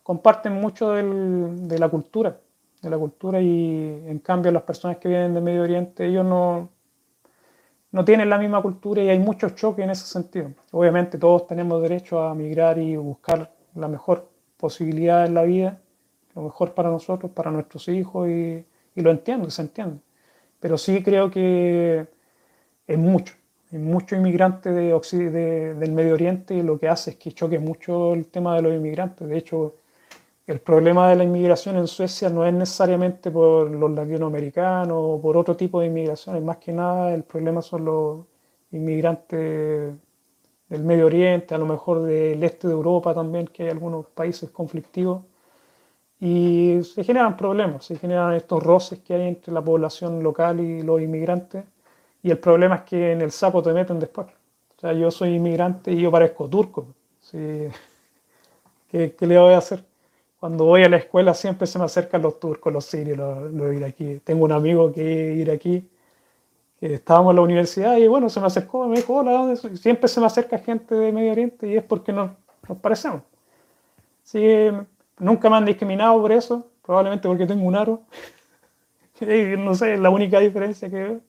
comparten mucho de la cultura, de la cultura y en cambio las personas que vienen de Medio Oriente, ellos no, no tienen la misma cultura y hay muchos choques en ese sentido. Obviamente todos tenemos derecho a migrar y buscar la mejor posibilidad en la vida, lo mejor para nosotros, para nuestros hijos y, y lo entiendo, se entiende. Pero sí creo que es mucho hay muchos inmigrantes de, del Medio Oriente y lo que hace es que choque mucho el tema de los inmigrantes. De hecho, el problema de la inmigración en Suecia no es necesariamente por los latinoamericanos o por otro tipo de inmigración, más que nada el problema son los inmigrantes del Medio Oriente, a lo mejor del este de Europa también, que hay algunos países conflictivos. Y se generan problemas, se generan estos roces que hay entre la población local y los inmigrantes y el problema es que en el sapo te meten después. O sea, yo soy inmigrante y yo parezco turco. (laughs) ¿Qué, le voy a hacer? Cuando voy a la escuela siempre se me acercan los turcos, los sirios, los, iraquíes. Tengo un amigo que es iraquí, que estábamos en la universidad y bueno, se me acercó me dijo, hola, ¿dónde Siempre se me acerca gente de Medio Oriente y es porque nos, nos parecemos. Así nunca me han discriminado por eso, probablemente porque tengo un aro. (laughs) no sé, es la única diferencia que veo.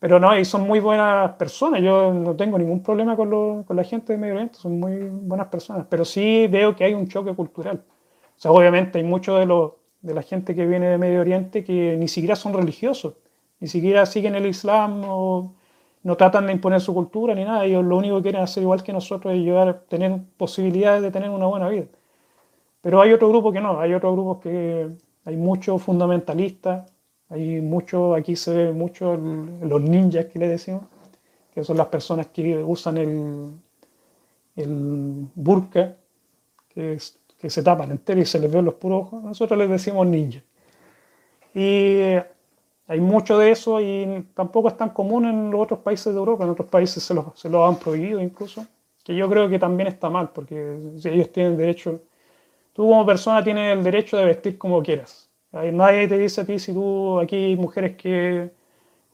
Pero no, y son muy buenas personas. Yo no tengo ningún problema con, con la gente de Medio Oriente, son muy buenas personas. Pero sí veo que hay un choque cultural. O sea, obviamente hay mucho de, de la gente que viene de Medio Oriente que ni siquiera son religiosos, ni siquiera siguen el Islam no tratan de imponer su cultura ni nada. Ellos lo único que quieren hacer igual que nosotros es llegar a tener posibilidades de tener una buena vida. Pero hay otro grupo que no, hay otros grupos que hay muchos fundamentalistas hay mucho, aquí se ve mucho los ninjas que le decimos, que son las personas que usan el, el burka, que, que se tapan entero y se les ven los puros ojos. Nosotros les decimos ninjas. Y hay mucho de eso y tampoco es tan común en los otros países de Europa. En otros países se lo, se lo han prohibido incluso, que yo creo que también está mal, porque ellos tienen derecho, tú como persona tienes el derecho de vestir como quieras Nadie te dice a ti si tú, aquí hay mujeres que,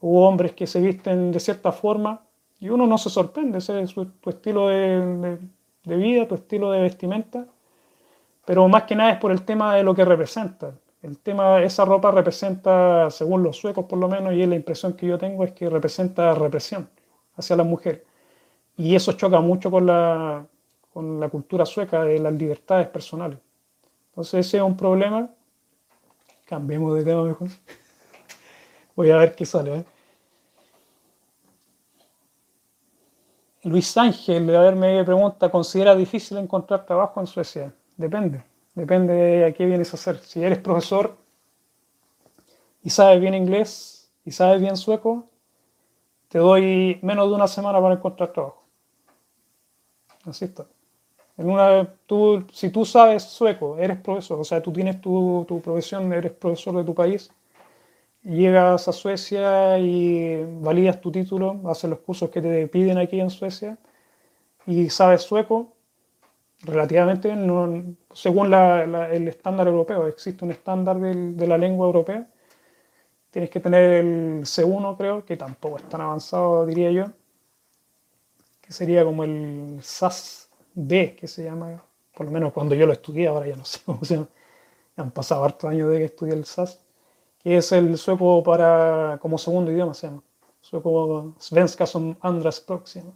u hombres que se visten de cierta forma y uno no se sorprende, ese es tu estilo de, vida, tu estilo de vestimenta, pero más que nada es por el tema de lo que representa. El tema, esa ropa representa, según los suecos por lo menos, y es la impresión que yo tengo, es que representa represión hacia la mujer. Y eso choca mucho con la, con la cultura sueca de las libertades personales. Entonces ese es un problema Cambiemos de tema mejor. (laughs) Voy a ver qué sale. ¿eh? Luis Ángel, a ver, me pregunta, ¿considera difícil encontrar trabajo en Suecia? Depende, depende de a qué vienes a hacer. Si eres profesor y sabes bien inglés y sabes bien sueco, te doy menos de una semana para encontrar trabajo. Así está. En una, tú, si tú sabes sueco, eres profesor, o sea, tú tienes tu, tu profesión, eres profesor de tu país, llegas a Suecia y validas tu título, haces los cursos que te piden aquí en Suecia y sabes sueco, relativamente según el estándar europeo, existe un estándar de la lengua europea, tienes que tener el C1 creo, que tampoco es tan avanzado diría yo, que sería como el SAS B, que se llama, por lo menos cuando yo lo estudié, ahora ya no (laughs) sé cómo se llama, han pasado hartos años de que estudié el SAS, que es el sueco para, como segundo idioma, se llama, sueco Svenska som andra språk, se llama.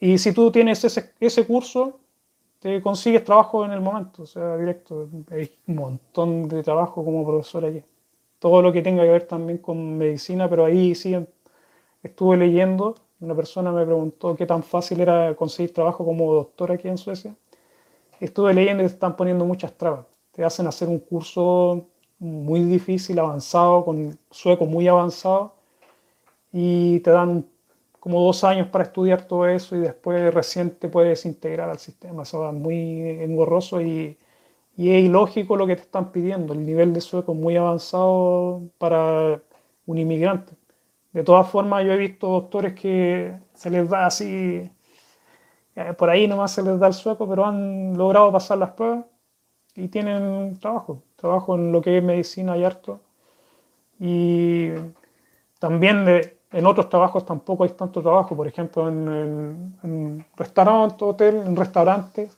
Y si tú tienes ese curso, te consigues trabajo en el momento, o sea, directo. Hay un montón de trabajo como profesor allí. todo lo que tenga que ver también con medicina, pero ahí sí estuve leyendo, una persona me preguntó qué tan fácil era conseguir trabajo como doctor aquí en Suecia. Estuve leyendo y te están poniendo muchas trabas. Te hacen hacer un curso muy difícil, avanzado, con sueco muy avanzado, y te dan como dos años para estudiar todo eso y después recién te puedes integrar al sistema. Eso es muy engorroso y, y es ilógico lo que te están pidiendo. El nivel de sueco es muy avanzado para un inmigrante. De todas formas, yo he visto doctores que se les da así, eh, por ahí nomás se les da el sueco, pero han logrado pasar las pruebas y tienen trabajo, trabajo en lo que es medicina y harto. Y también en otros trabajos tampoco hay tanto trabajo, por ejemplo, en, en restaurantes, hotel, en restaurantes,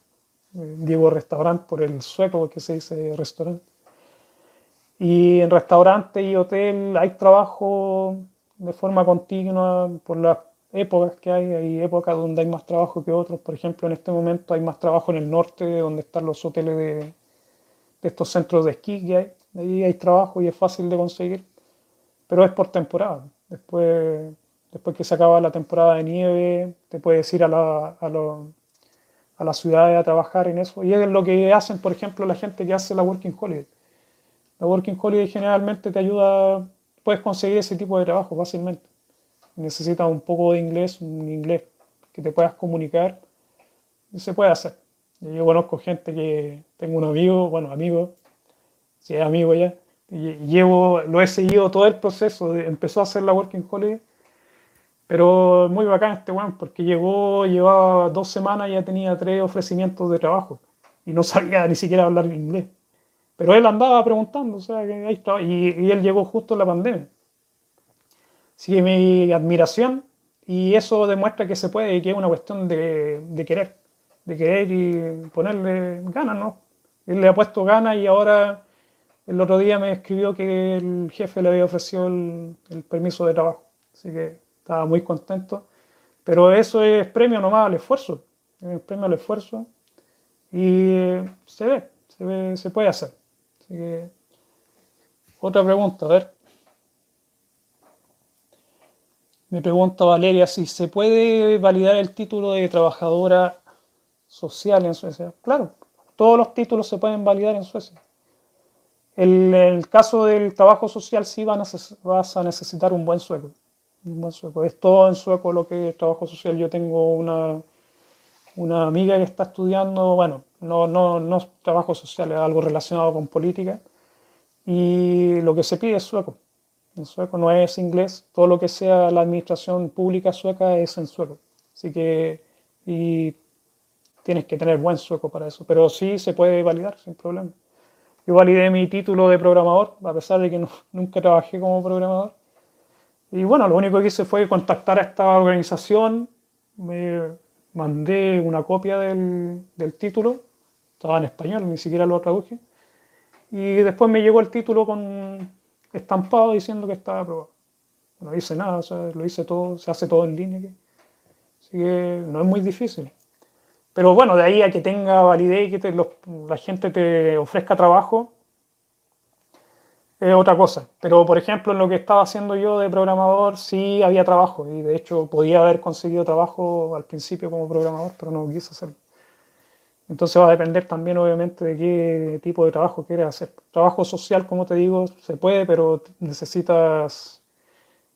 eh, digo restaurante por el sueco que se dice restaurante. Y en restaurante y hotel hay trabajo de forma continua por las épocas que hay. Hay épocas donde hay más trabajo que otros. Por ejemplo, en este momento hay más trabajo en el norte, donde están los hoteles de, estos centros de esquí que hay. Ahí hay trabajo y es fácil de conseguir. Pero es por temporada. Después, después que se acaba la temporada de nieve, te puedes ir a, la, a, a las ciudades a trabajar en eso. Y es lo que hacen, por ejemplo, la gente que hace la Working Holiday. La Working Holiday generalmente te ayuda puedes conseguir ese tipo de trabajo fácilmente. Necesitas un poco de inglés, un inglés que te puedas comunicar, y se puede hacer. Yo conozco gente que tengo un amigo, bueno, amigo, si es amigo ya, llevo, lo he seguido todo el proceso, de, empezó a hacer la Working Holiday, pero muy bacán este weón, porque llegó, llevaba dos semanas y ya tenía tres ofrecimientos de trabajo y no (laughs) sabía ni siquiera hablar inglés. Pero él andaba preguntando, o sea, que ahí estaba, y, él llegó justo en la pandemia. Así que mi admiración, y eso demuestra que se puede y que es una cuestión de, de querer, de querer y ponerle ganas, ¿no? Él le ha puesto ganas y ahora el otro día me escribió que el jefe le había ofrecido el, permiso de trabajo. Así que estaba muy contento. Pero eso es premio nomás al esfuerzo. Es premio al esfuerzo. Y se ve, se, ve, se puede hacer otra pregunta, a ver. Me pregunta Valeria si se puede validar el título de trabajadora social en Suecia. Claro, todos los títulos se pueden validar en Suecia. En el caso del trabajo social sí vas a necesitar un buen sueldo. Un buen sueldo. Es todo en sueco lo que es trabajo social. Yo tengo una, una amiga que está estudiando, bueno, no, no, no trabajo social, es algo relacionado con política. Y lo que se pide es sueco. En sueco no es inglés. Todo lo que sea la administración pública sueca es en sueco. Así que y tienes que tener buen sueco para eso. Pero sí se puede validar sin problema. Yo validé mi título de programador, a pesar de que nunca trabajé como programador. Y bueno, lo único que hice fue contactar a esta organización, me mandé una copia del, título estaba en español, ni siquiera lo traduje. Y después me llegó el título con estampado diciendo que estaba aprobado. No hice nada, lo hice todo, se hace todo en línea. Así que no es muy difícil. Pero bueno, de ahí a que tenga validez y que la gente te ofrezca trabajo, es otra cosa. Pero por ejemplo, en lo que estaba haciendo yo de programador, sí había trabajo. Y de hecho podía haber conseguido trabajo al principio como programador, pero no quise hacerlo. Entonces va a depender también obviamente de qué tipo de trabajo quieres hacer. Trabajo social, como te digo, se puede, pero necesitas,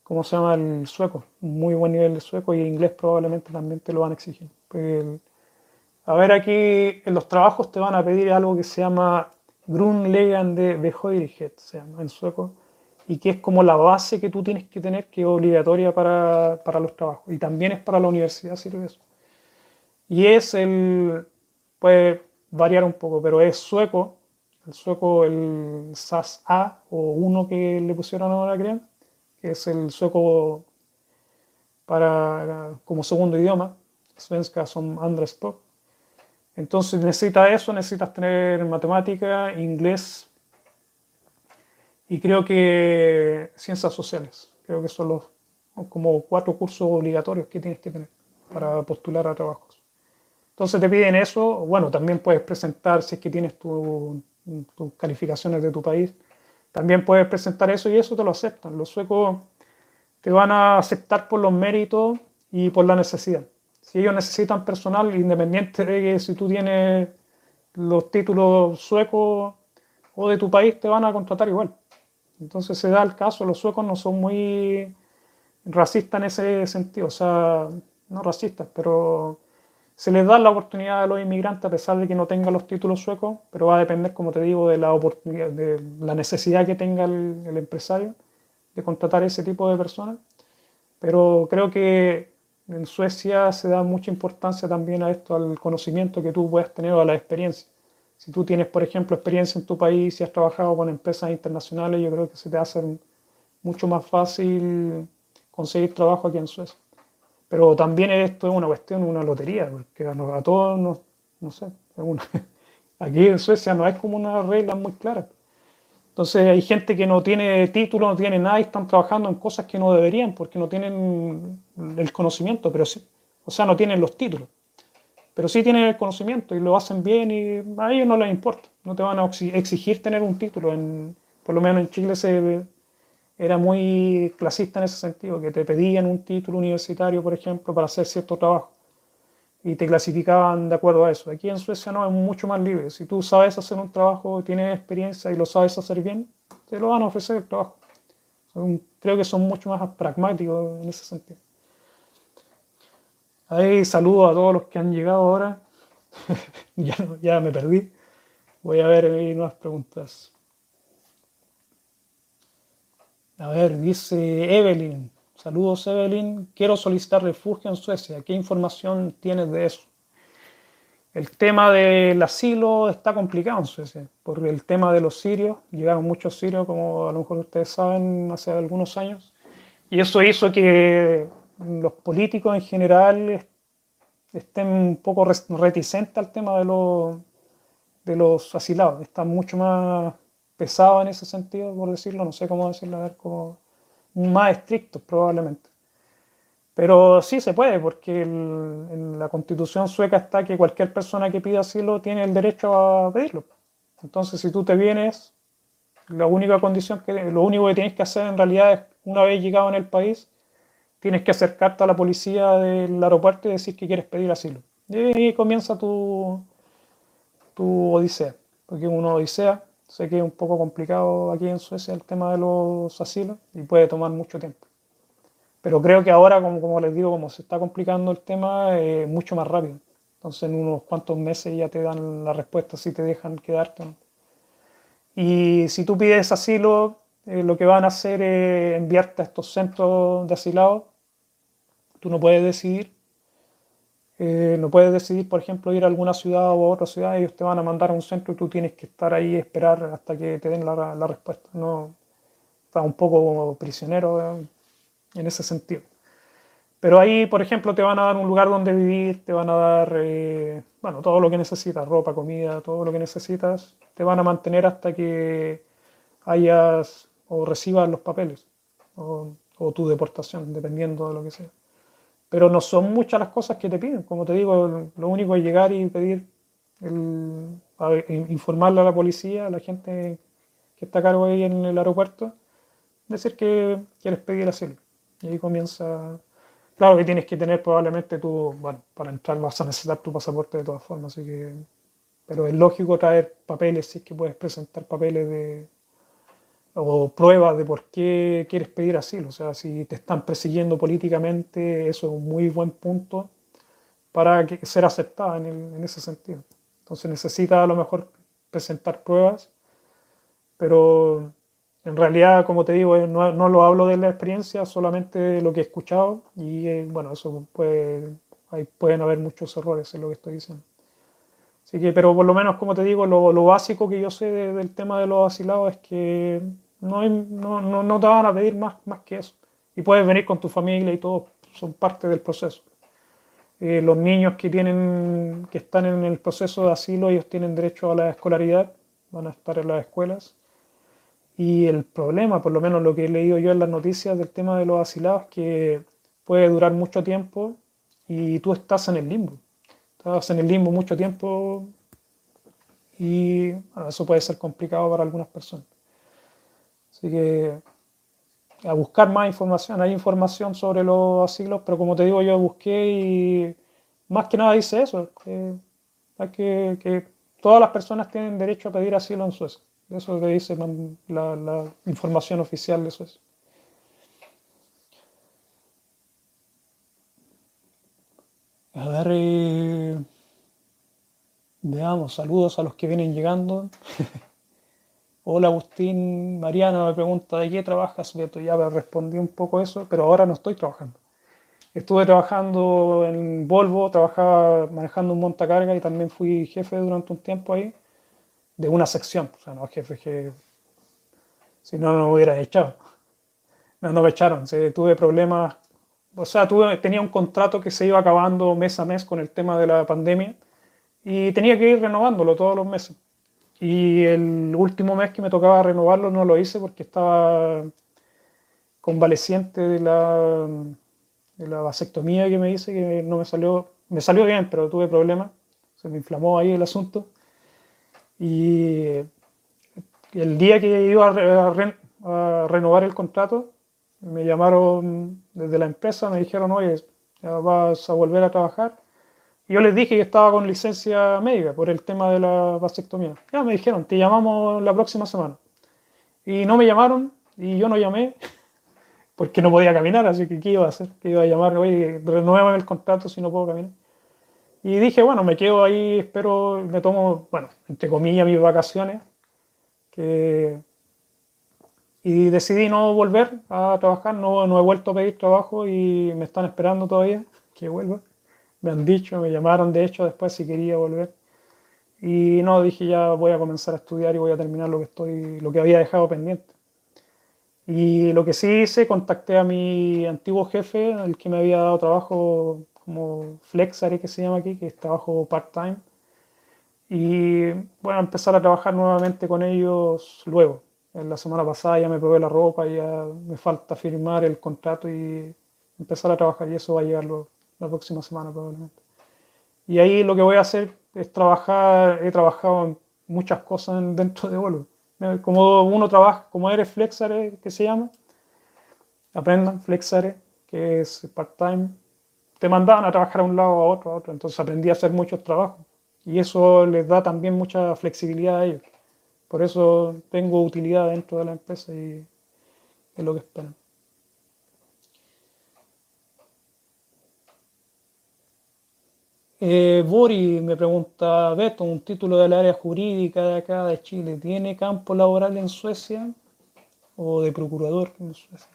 ¿cómo se llama? El sueco, un muy buen nivel de sueco y inglés probablemente también te lo van a exigir. A ver, aquí en los trabajos te van a pedir algo que se llama Grundlegende Behörighet, se llama en sueco, y que es como la base que tú tienes que tener, que es obligatoria para, para los trabajos. Y también es para la universidad, sirve eso. Y es el, puede variar un poco, pero es sueco, el sueco, el SAS A o uno que le pusieron ahora, creo, que es el sueco para, como segundo idioma, svenska som andrespråk. Entonces necesitas eso, necesitas tener matemática, inglés y creo que ciencias sociales. Creo que son los como cuatro cursos obligatorios que tienes que tener para postular a trabajos. Entonces te piden eso, bueno, también puedes presentar si es que tienes tus calificaciones de tu país, también puedes presentar eso y eso te lo aceptan. Los suecos te van a aceptar por los méritos y por la necesidad. Si ellos necesitan personal, independiente de que si tú tienes los títulos suecos o de tu país, te van a contratar igual. Entonces se da el caso, los suecos no son muy racistas en ese sentido, o sea, no racistas, pero se les da la oportunidad a los inmigrantes a pesar de que no tengan los títulos suecos, pero va a depender, como te digo, de la, oportunidad, de la necesidad que tenga el, empresario de contratar ese tipo de personas. Pero creo que en Suecia se da mucha importancia también a esto, al conocimiento que tú puedes tener o a la experiencia. Si tú tienes, por ejemplo, experiencia en tu país y has trabajado con empresas internacionales, yo creo que se te hace mucho más fácil conseguir trabajo aquí en Suecia. Pero también esto es una cuestión, una lotería, porque a, todos, no, no sé, (laughs) aquí en Suecia no hay como una regla muy clara. Entonces hay gente que no tiene título, no tiene nada y están trabajando en cosas que no deberían porque no tienen el conocimiento, pero sí, o sea, no tienen los títulos. Pero sí tienen el conocimiento y lo hacen bien y a ellos no les importa. No te van a exigir tener un título. En, por lo menos en Chile se, era muy clasista en ese sentido, que te pedían un título universitario, por ejemplo, para hacer cierto trabajo y te clasificaban de acuerdo a eso. Aquí en Suecia no, es mucho más libre. Si tú sabes hacer un trabajo, tienes experiencia y lo sabes hacer bien, te lo van a ofrecer el trabajo. creo que son mucho más pragmáticos en ese sentido. Ahí saludo a todos los que han llegado ahora. (laughs) ya, ya me perdí. Voy a ver nuevas preguntas. A ver, dice Evelyn. Saludos, Evelyn. Quiero solicitar refugio en Suecia. ¿Qué información tienes de eso? El tema del asilo está complicado en Suecia, porque el tema de los sirios, llegaron muchos sirios, como a lo mejor ustedes saben, hace algunos años, y eso hizo que los políticos en general estén un poco reticentes al tema de los, de los asilados. Están mucho más pesado en ese sentido, por decirlo, no sé cómo decirlo, a ver, como más estrictos probablemente. Pero sí se puede, porque en la constitución sueca está que cualquier persona que pida asilo tiene el derecho a pedirlo. Entonces, si tú te vienes, la única condición que, lo único que tienes que hacer en realidad es, una vez llegado en el país, tienes que acercarte a la policía del aeropuerto y decir que quieres pedir asilo. Y ahí comienza tu, tu odisea, porque uno odisea Sé que es un poco complicado aquí en Suecia el tema de los asilos y puede tomar mucho tiempo. Pero creo que ahora, como, les digo, como se está complicando el tema, es mucho más rápido. Entonces en unos cuantos meses ya te dan la respuesta si te dejan quedarte. Y si tú pides asilo, eh, lo que van a hacer es enviarte a estos centros de asilados. Tú no puedes decidir eh, no puedes decidir, por ejemplo, ir a alguna ciudad o a otra ciudad, ellos te van a mandar a un centro y tú tienes que estar ahí esperar hasta que te den la, respuesta. No, estás un poco prisionero eh, en ese sentido. Pero ahí, por ejemplo, te van a dar un lugar donde vivir, te van a dar, eh, bueno, todo lo que necesitas, ropa, comida, todo lo que necesitas, te van a mantener hasta que hayas o recibas los papeles o tu deportación, dependiendo de lo que sea. Pero no son muchas las cosas que te piden. Como te digo, lo único es llegar y pedir, informarle a la policía, a la gente que está a cargo ahí en el aeropuerto, decir que quieres pedir asilo. Y ahí comienza. Claro que tienes que tener probablemente tu. Bueno, para entrar vas a necesitar tu pasaporte de todas formas, así que. Pero es lógico traer papeles, si es que puedes presentar papeles de, o pruebas de por qué quieres pedir asilo. O sea, si te están persiguiendo políticamente, eso es un muy buen punto para que, ser aceptada en, ese sentido. Entonces necesita a lo mejor presentar pruebas, pero en realidad, como te digo, no, no lo hablo de la experiencia, solamente de lo que he escuchado y eh, bueno, eso puede, ahí pueden haber muchos errores en lo que estoy diciendo. Así que, pero por lo menos, como te digo, lo, lo básico que yo sé del tema de los asilados es que no, no, no, te van a pedir más, más que eso. Y puedes venir con tu familia y todo, son parte del proceso. Eh, los niños que, tienen, que están en el proceso de asilo, ellos tienen derecho a la escolaridad, van a estar en las escuelas. Y el problema, por lo menos lo que he leído yo en las noticias del tema de los asilados, que puede durar mucho tiempo y tú estás en el limbo estás en el limbo mucho tiempo y eso puede ser complicado para algunas personas. Así que a buscar más información. Hay información sobre los asilos, pero como te digo, yo busqué y más que nada dice eso, que, que, todas las personas tienen derecho a pedir asilo en Suecia. Eso es lo que dice la, la información oficial de Suecia. A ver, eh, veamos, saludos a los que vienen llegando. (laughs) Hola Agustín, Mariana me pregunta de qué trabajas, Beto. Ya respondí un poco eso, pero ahora no estoy trabajando. Estuve trabajando en Volvo, trabajaba manejando un montacarga y también fui jefe durante un tiempo ahí, de una sección. O sea, no jefe que si no, no me hubiera echado. No, no me echaron. tuve problemas. O sea, tuve, tenía un contrato que se iba acabando mes a mes con el tema de la pandemia y tenía que ir renovándolo todos los meses. Y el último mes que me tocaba renovarlo no lo hice porque estaba convaleciente de la, de la vasectomía que me hice, que no me salió, me salió bien, pero tuve problemas, se me inflamó ahí el asunto. Y el día que iba a, renovar el contrato, me llamaron desde la empresa, me dijeron, oye, vas a volver a trabajar yo les dije que estaba con licencia médica por el tema de la vasectomía. Ya me dijeron, te llamamos la próxima semana. Y no me llamaron y yo no llamé (laughs) porque no podía caminar, así que ¿qué iba a hacer? Que iba a llamar, oye, renuévame el contrato si no puedo caminar. Y dije, bueno, me quedo ahí, espero, me tomo, bueno, entre comillas, mis vacaciones. Y decidí no volver a trabajar, no, no he vuelto a pedir trabajo y me están esperando todavía que vuelva me han dicho, me llamaron de hecho después si quería volver. Y no, dije ya voy a comenzar a estudiar y voy a terminar lo que, estoy, lo que había dejado pendiente. Y lo que sí hice, contacté a mi antiguo jefe, el que me había dado trabajo como flexare que se llama aquí, que es trabajo part-time. Y bueno, empezar a trabajar nuevamente con ellos luego. En la semana pasada ya me probé la ropa, ya me falta firmar el contrato y empezar a trabajar y eso va a llegar luego la próxima semana probablemente. Y ahí lo que voy a hacer es trabajar, he trabajado en muchas cosas dentro de Volvo. Como uno trabaja, como eres Flexare, que se llama, aprendan Flexare, que es part-time, te mandaban a trabajar a un lado, a otro, a otro, entonces aprendí a hacer muchos trabajos. Y eso les da también mucha flexibilidad a ellos. Por eso tengo utilidad dentro de la empresa y es lo que esperan. Eh, Bori me pregunta, Beto, un título del área jurídica de acá de Chile, ¿tiene campo laboral en Suecia o de procurador en Suecia?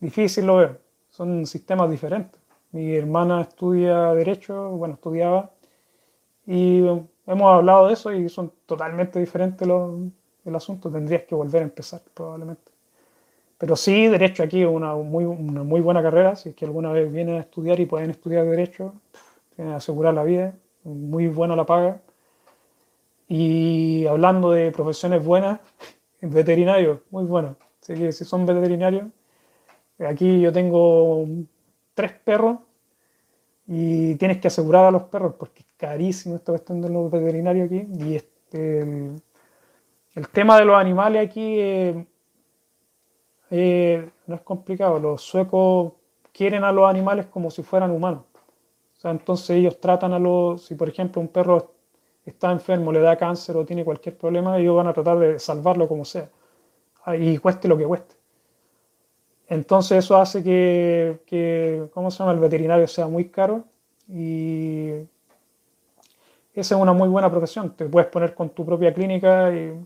Difícil lo veo, son sistemas diferentes. Mi hermana estudia Derecho, bueno, estudiaba, y hemos hablado de eso y son totalmente diferentes los, el asunto. Tendrías que volver a empezar probablemente. Pero sí, Derecho aquí es una muy, una muy buena carrera, si es que alguna vez vienen a estudiar y pueden estudiar Derecho, asegurar la vida, muy buena la paga. Y hablando de profesiones buenas, (laughs) veterinario, muy bueno. Así que si son veterinarios, aquí yo tengo tres perros y tienes que asegurar a los perros porque es carísimo esto que están de los veterinarios aquí. Y este, el, tema de los animales aquí eh, eh, no es complicado. Los suecos quieren a los animales como si fueran humanos entonces ellos tratan a los, si por ejemplo un perro está enfermo, le da cáncer o tiene cualquier problema, ellos van a tratar de salvarlo como sea, ah, y cueste lo que cueste. Entonces eso hace que, que ¿cómo se llama?, el veterinario sea muy caro y esa es una muy buena profesión. Te puedes poner con tu propia clínica y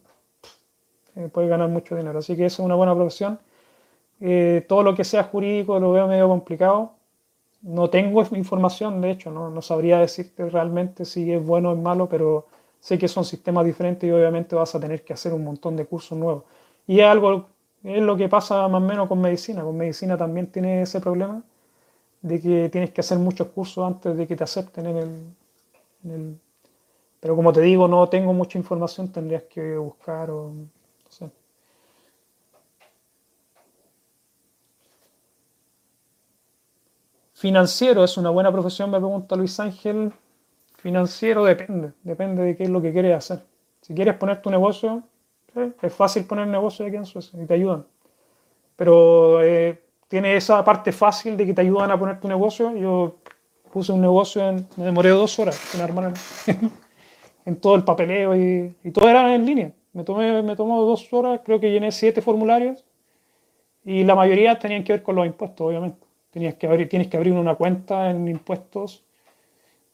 eh, puedes ganar mucho dinero. Así que esa es una buena profesión. Eh, todo lo que sea jurídico lo veo medio complicado. No tengo información, de hecho, no, sabría decirte realmente si es bueno o es malo, pero sé que son sistemas diferentes y obviamente vas a tener que hacer un montón de cursos nuevos. Y es algo, es lo que pasa más o menos con medicina. Con medicina también tiene ese problema de que tienes que hacer muchos cursos antes de que te acepten en el, en el pero como te digo, no tengo mucha información, tendrías que buscar o Financiero es una buena profesión, me pregunta Luis Ángel. Financiero depende, depende de qué es lo que quieres hacer. Si quieres poner tu negocio, Es fácil poner negocio aquí en Suecia y te ayudan. Pero eh, tiene esa parte fácil de que te ayudan a poner tu negocio. Yo puse un negocio, en, me demoré dos horas en armar (laughs) en todo el papeleo y, y, todo era en línea. Me, tomé, me tomó dos horas, creo que llené siete formularios y la mayoría tenían que ver con los impuestos, obviamente. Tenías que abrir, tienes que abrir una cuenta en impuestos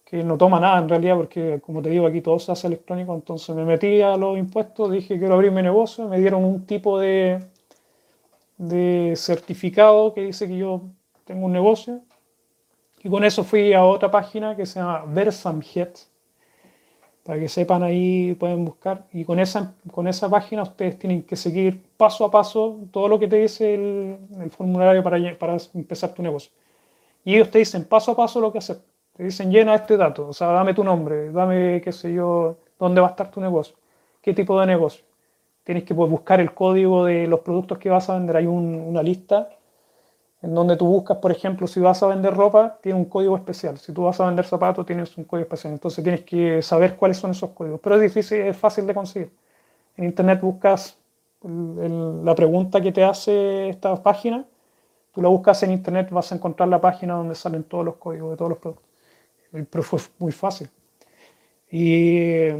que no toma nada en realidad, porque como te digo, aquí todo se hace electrónico. Entonces me metí a los impuestos, dije quiero abrir mi negocio, me dieron un tipo de, de certificado que dice que yo tengo un negocio. Y con eso fui a otra página que se llama Versamjet, para que sepan ahí, pueden buscar. Y con esa, con esa página ustedes tienen que seguir paso a paso todo lo que te dice el, formulario para, para empezar tu negocio. Y ellos te dicen paso a paso lo que hacer. Te dicen llena este dato, o sea, dame tu nombre, dame, qué sé yo, dónde va a estar tu negocio, qué tipo de negocio. Tienes que pues, buscar el código de los productos que vas a vender. Hay una lista en donde tú buscas, por ejemplo, si vas a vender ropa, tiene un código especial. Si tú vas a vender zapatos, tienes un código especial. Entonces tienes que saber cuáles son esos códigos. Pero es difícil, es fácil de conseguir. En Internet buscas la pregunta que te hace esta página, tú la buscas en Internet, vas a encontrar la página donde salen todos los códigos de todos los productos. Pero fue muy fácil. Y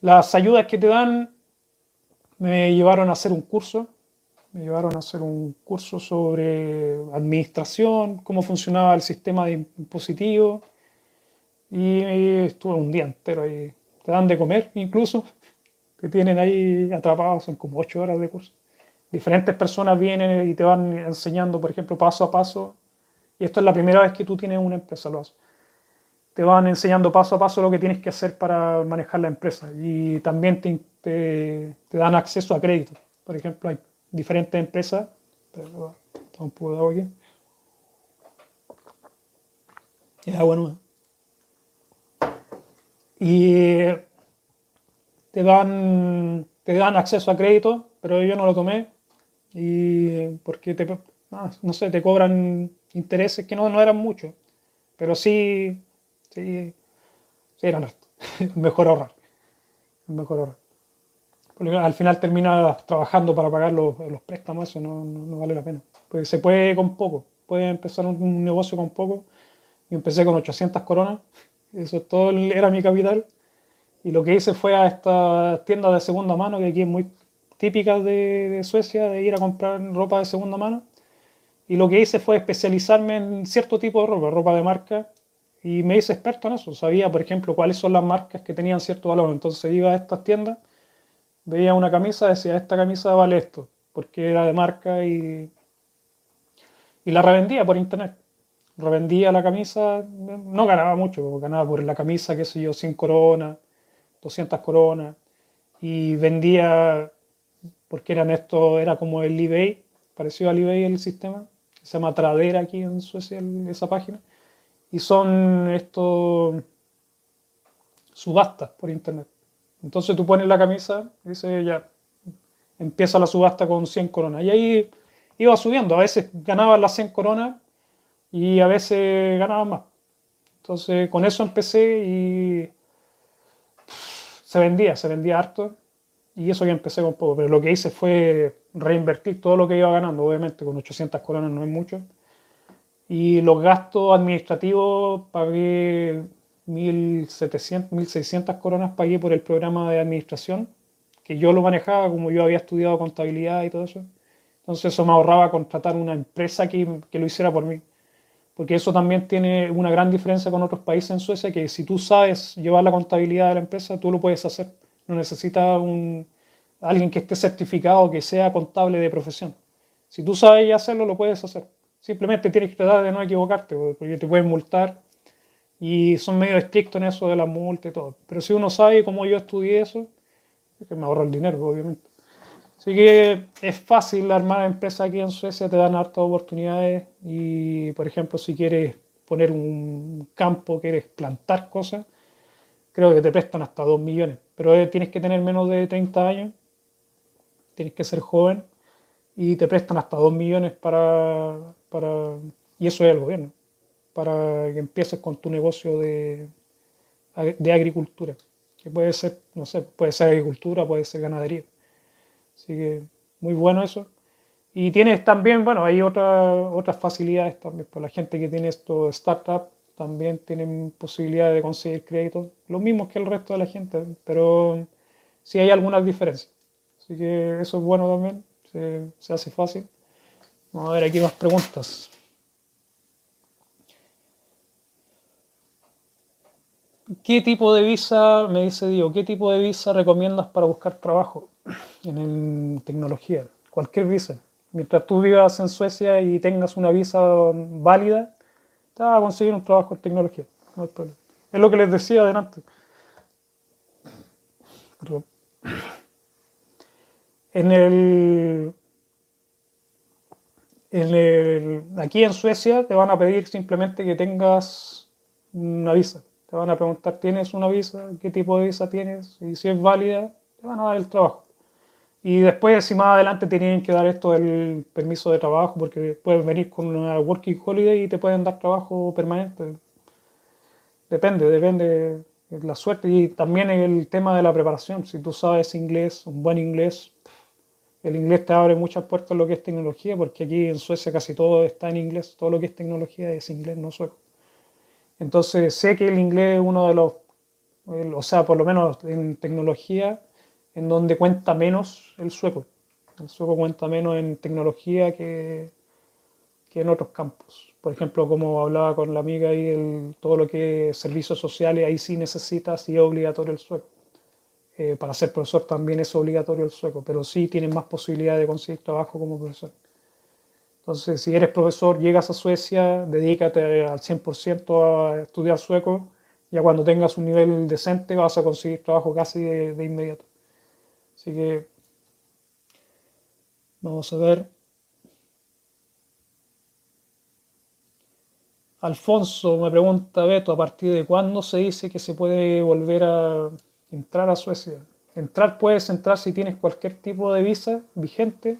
las ayudas que te dan me llevaron a hacer un curso me llevaron a hacer un curso sobre administración, cómo funcionaba el sistema de impositivo y estuve un día entero ahí. Te dan de comer incluso, te tienen ahí atrapados, son como ocho horas de curso. Diferentes personas vienen y te van enseñando, por ejemplo, paso a paso. Y esto es la primera vez que tú tienes una empresa, lo Te van enseñando paso a paso lo que tienes que hacer para manejar la empresa. Y también te, te, te dan acceso a crédito. Por ejemplo, hay diferentes empresas. Pero, un poco de agua aquí. Es agua nueva. Y te dan, te dan acceso a crédito, pero yo no lo tomé. Y porque te, ah, no sé, te cobran intereses que no, no eran muchos, pero sí, sí, sí eran (laughs) mejor ahorrar. Mejor ahorrar al final terminas trabajando para pagar los, préstamos, eso no, vale la pena. Pues se puede con poco, puede empezar un, negocio con poco. Yo empecé con 800 coronas, eso todo era mi capital. Y lo que hice fue a estas tiendas de segunda mano, que aquí es muy típica de, de Suecia, de ir a comprar ropa de segunda mano. Y lo que hice fue especializarme en cierto tipo de ropa, ropa de marca, y me hice experto en eso. Sabía, por ejemplo, cuáles son las marcas que tenían cierto valor. Entonces iba a estas tiendas veía una camisa, decía, esta camisa vale esto, porque era de marca y, y la revendía por internet. Revendía la camisa, no ganaba mucho, ganaba por la camisa, qué sé yo, 100 coronas, 200 coronas, y vendía, porque eran esto, era como el eBay, parecido al eBay el sistema, se llama Tradera aquí en Suecia, esa página, y son estos subastas por internet. Entonces tú pones la camisa, dice ya, empieza la subasta con 100 coronas. Y ahí iba subiendo, a veces ganaba las 100 coronas y a veces ganaba más. Entonces con eso empecé y se vendía, se vendía harto. Y eso que empecé con poco, pero lo que hice fue reinvertir todo lo que iba ganando, obviamente con 800 coronas no es mucho. Y los gastos administrativos pagué 1.700, 1.600 coronas pagué por el programa de administración, que yo lo manejaba como yo había estudiado contabilidad y todo eso. Entonces eso me ahorraba contratar una empresa que, que lo hiciera por mí. Porque eso también tiene una gran diferencia con otros países en Suecia, que si tú sabes llevar la contabilidad de la empresa, tú lo puedes hacer. No necesitas un, alguien que esté certificado, que sea contable de profesión. Si tú sabes hacerlo, lo puedes hacer. Simplemente tienes que tratar de no equivocarte, porque te pueden multar y son medio estrictos en eso de la multa y todo. Pero si uno sabe cómo yo estudié eso, es que me ahorro el dinero, obviamente. Así que es fácil armar empresas aquí en Suecia, te dan hartas oportunidades y, por ejemplo, si quieres poner un campo, quieres plantar cosas, creo que te prestan hasta 2 millones. Pero tienes que tener menos de 30 años, tienes que ser joven y te prestan hasta 2 millones para, para... Y eso es el gobierno para que empieces con tu negocio de, de agricultura, que puede ser, no sé, puede ser agricultura, puede ser ganadería. Así que muy bueno eso. Y tienes también, bueno, hay otra, otras facilidades también. Por la gente que tiene estos startups también tienen posibilidad de conseguir créditos, lo mismo que el resto de la gente, pero sí hay algunas diferencias. Así que eso es bueno también, se, se hace fácil. Vamos a ver aquí más preguntas. ¿Qué tipo de visa, me dice Diego, qué tipo de visa recomiendas para buscar trabajo en tecnología? Cualquier visa. Mientras tú vivas en Suecia y tengas una visa válida, te vas a conseguir un trabajo en tecnología. es lo que les decía adelante. En el, en el, aquí en Suecia te van a pedir simplemente que tengas una visa te van a preguntar, ¿tienes una visa? ¿Qué tipo de visa tienes? Y si es válida, te van a dar el trabajo. Y después, si más adelante tienen que dar esto del permiso de trabajo, porque puedes venir con una working holiday y te pueden dar trabajo permanente. Depende, depende de la suerte. Y también el tema de la preparación. Si tú sabes inglés, un buen inglés, el inglés te abre muchas puertas en lo que es tecnología, porque aquí en Suecia casi todo está en inglés. Todo lo que es tecnología es inglés, no sueco. Entonces sé que el inglés es uno de los, o sea, por lo menos en tecnología, en donde cuenta menos el sueco. El sueco cuenta menos en tecnología que, que en otros campos. Por ejemplo, como hablaba con la amiga ahí, el, todo lo que es servicios sociales, ahí sí necesitas y es obligatorio el sueco. Eh, para ser profesor también es obligatorio el sueco, pero sí tienes más posibilidad de conseguir trabajo como profesor. Entonces, si eres profesor, llegas a Suecia, dedícate al 100% a estudiar sueco, ya cuando tengas un nivel decente vas a conseguir trabajo casi de, inmediato. Así que vamos a ver. Alfonso me pregunta, Beto, ¿a partir de cuándo se dice que se puede volver a entrar a Suecia? Entrar puedes entrar si tienes cualquier tipo de visa vigente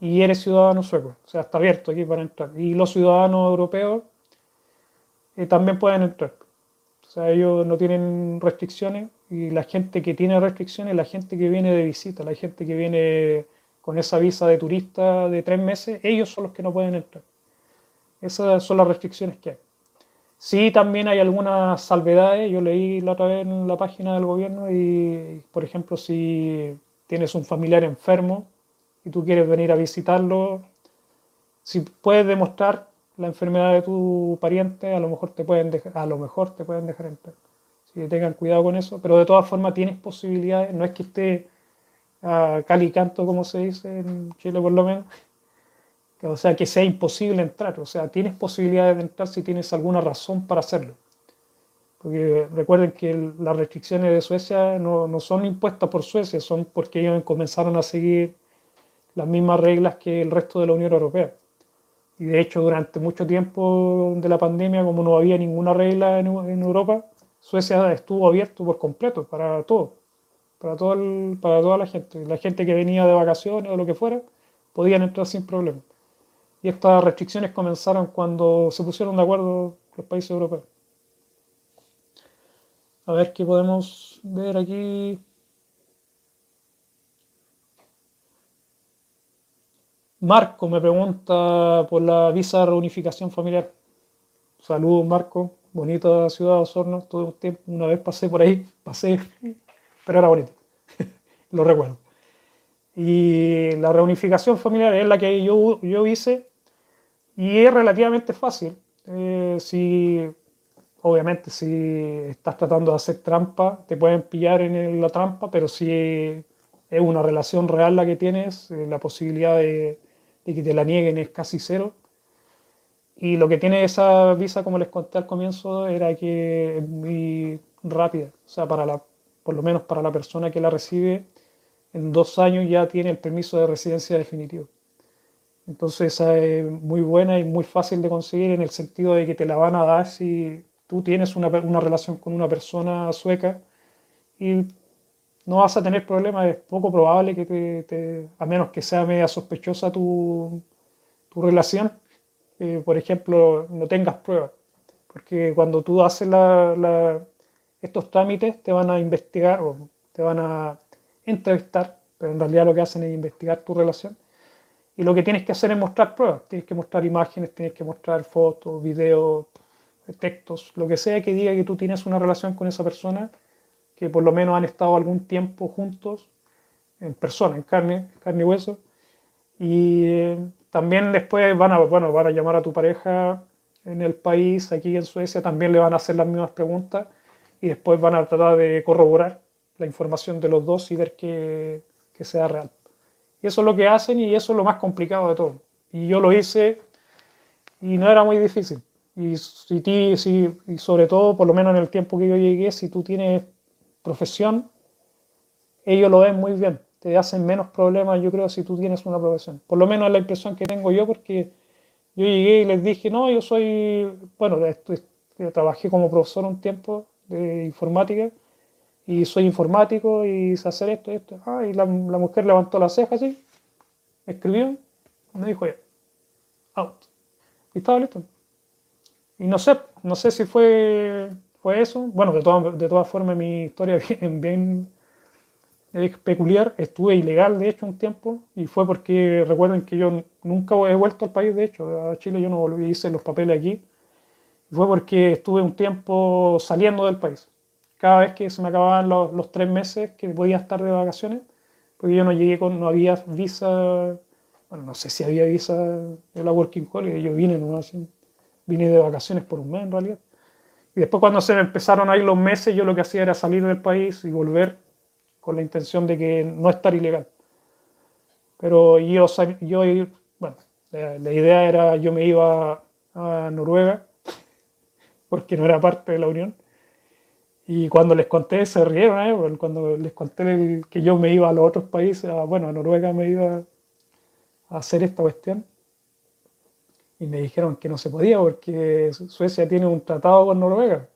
y eres ciudadano sueco. O sea, está abierto aquí para entrar. Y los ciudadanos europeos eh, también pueden entrar. O sea, ellos no tienen restricciones y la gente que tiene restricciones es la gente que viene de visita, la gente que viene con esa visa de turista de tres meses, ellos son los que no pueden entrar. Esas son las restricciones que hay. Sí, también hay algunas salvedades. Yo leí la otra vez en la página del gobierno y, por ejemplo, si tienes un familiar enfermo, y tú quieres venir a visitarlo, si puedes demostrar la enfermedad de tu pariente, a lo mejor te pueden dejar, a lo mejor te pueden dejar entrar. Así que tengan cuidado con eso, pero de todas formas tienes posibilidades, no es que esté a cal canto, como se dice en Chile por lo menos, o sea, que sea imposible entrar, o sea, tienes posibilidades de entrar si tienes alguna razón para hacerlo. Porque recuerden que las restricciones de Suecia no, no son impuestas por Suecia, son porque ellos comenzaron a seguir las mismas reglas que el resto de la Unión Europea. Y de hecho, durante mucho tiempo de la pandemia, como no había ninguna regla en, Europa, Suecia estuvo abierto por completo para todo, para, todo para toda la gente. La gente que venía de vacaciones o lo que fuera, podían entrar sin problema. Y estas restricciones comenzaron cuando se pusieron de acuerdo los países europeos. A ver qué podemos ver aquí. Marco me pregunta por la visa de reunificación familiar. Saludos, Marco. Bonita ciudad de Osorno. Todo tiempo, una vez pasé por ahí, pasé, pero era bonito. (laughs) Lo recuerdo. Y la reunificación familiar es la que yo, yo hice y es relativamente fácil. Eh, si, obviamente, si estás tratando de hacer trampa, te pueden pillar en la trampa, pero si es una relación real la que tienes, eh, la posibilidad de, y que te la nieguen es casi cero. Y lo que tiene esa visa, como les conté al comienzo, era que es muy rápida. O sea, para la, por lo menos para la persona que la recibe, en dos años ya tiene el permiso de residencia definitivo. Entonces esa es muy buena y muy fácil de conseguir en el sentido de que te la van a dar si tú tienes una, una relación con una persona sueca y no vas a tener problemas, es poco probable que te, a menos que sea media sospechosa tu, tu relación, eh, por ejemplo, no tengas pruebas. Porque cuando tú haces la, estos trámites te van a investigar o te van a entrevistar pero en realidad lo que hacen es investigar tu relación. Y lo que tienes que hacer es mostrar pruebas, tienes que mostrar imágenes, tienes que mostrar fotos, videos, textos, lo que sea que diga que tú tienes una relación con esa persona, que por lo menos han estado algún tiempo juntos, en persona, en carne, carne y hueso. Y eh, también después van a, bueno, van a llamar a tu pareja en el país, aquí en Suecia, también le van a hacer las mismas preguntas y después van a tratar de corroborar la información de los dos y ver que, que sea real. Y eso es lo que hacen y eso es lo más complicado de todo. Y yo lo hice y no era muy difícil. Y, si ti, si, y sobre todo, por lo menos en el tiempo que yo llegué, si tú tienes profesión, ellos lo ven muy bien. Te hacen menos problemas, yo creo, si tú tienes una profesión. Por lo menos es la impresión que tengo yo, porque yo llegué y les dije, no, yo soy, bueno, trabajé como profesor un tiempo de informática y soy informático y sé hacer esto y esto. Ah, y la, mujer levantó la ceja así, escribió, me dijo ya, out. Y estaba listo. Y no sé, no sé si fue, fue eso. Bueno, de, todas de todas formas mi historia es (laughs) bien, bien peculiar. Estuve ilegal, de hecho, un tiempo. Y fue porque recuerden que yo nunca he vuelto al país, de hecho. A Chile yo no volví, hice los papeles aquí. Fue porque estuve un tiempo saliendo del país cada vez que se me acababan los, los, tres meses que podía estar de vacaciones, porque yo no llegué con, no había visa, bueno, no sé si había visa de la Working Holiday, yo vine, ¿no? Así, vine de vacaciones por un mes en realidad. Y después cuando se empezaron a ir los meses, yo lo que hacía era salir del país y volver con la intención de que no estar ilegal. Pero yo, yo bueno, la, idea era, yo me iba a Noruega, (laughs) porque no era parte de la Unión, y cuando les conté, se rieron, ¿eh? cuando les conté que yo me iba a los otros países, bueno, a Noruega me iba a hacer esta cuestión. Y me dijeron que no se podía porque Suecia tiene un tratado con Noruega.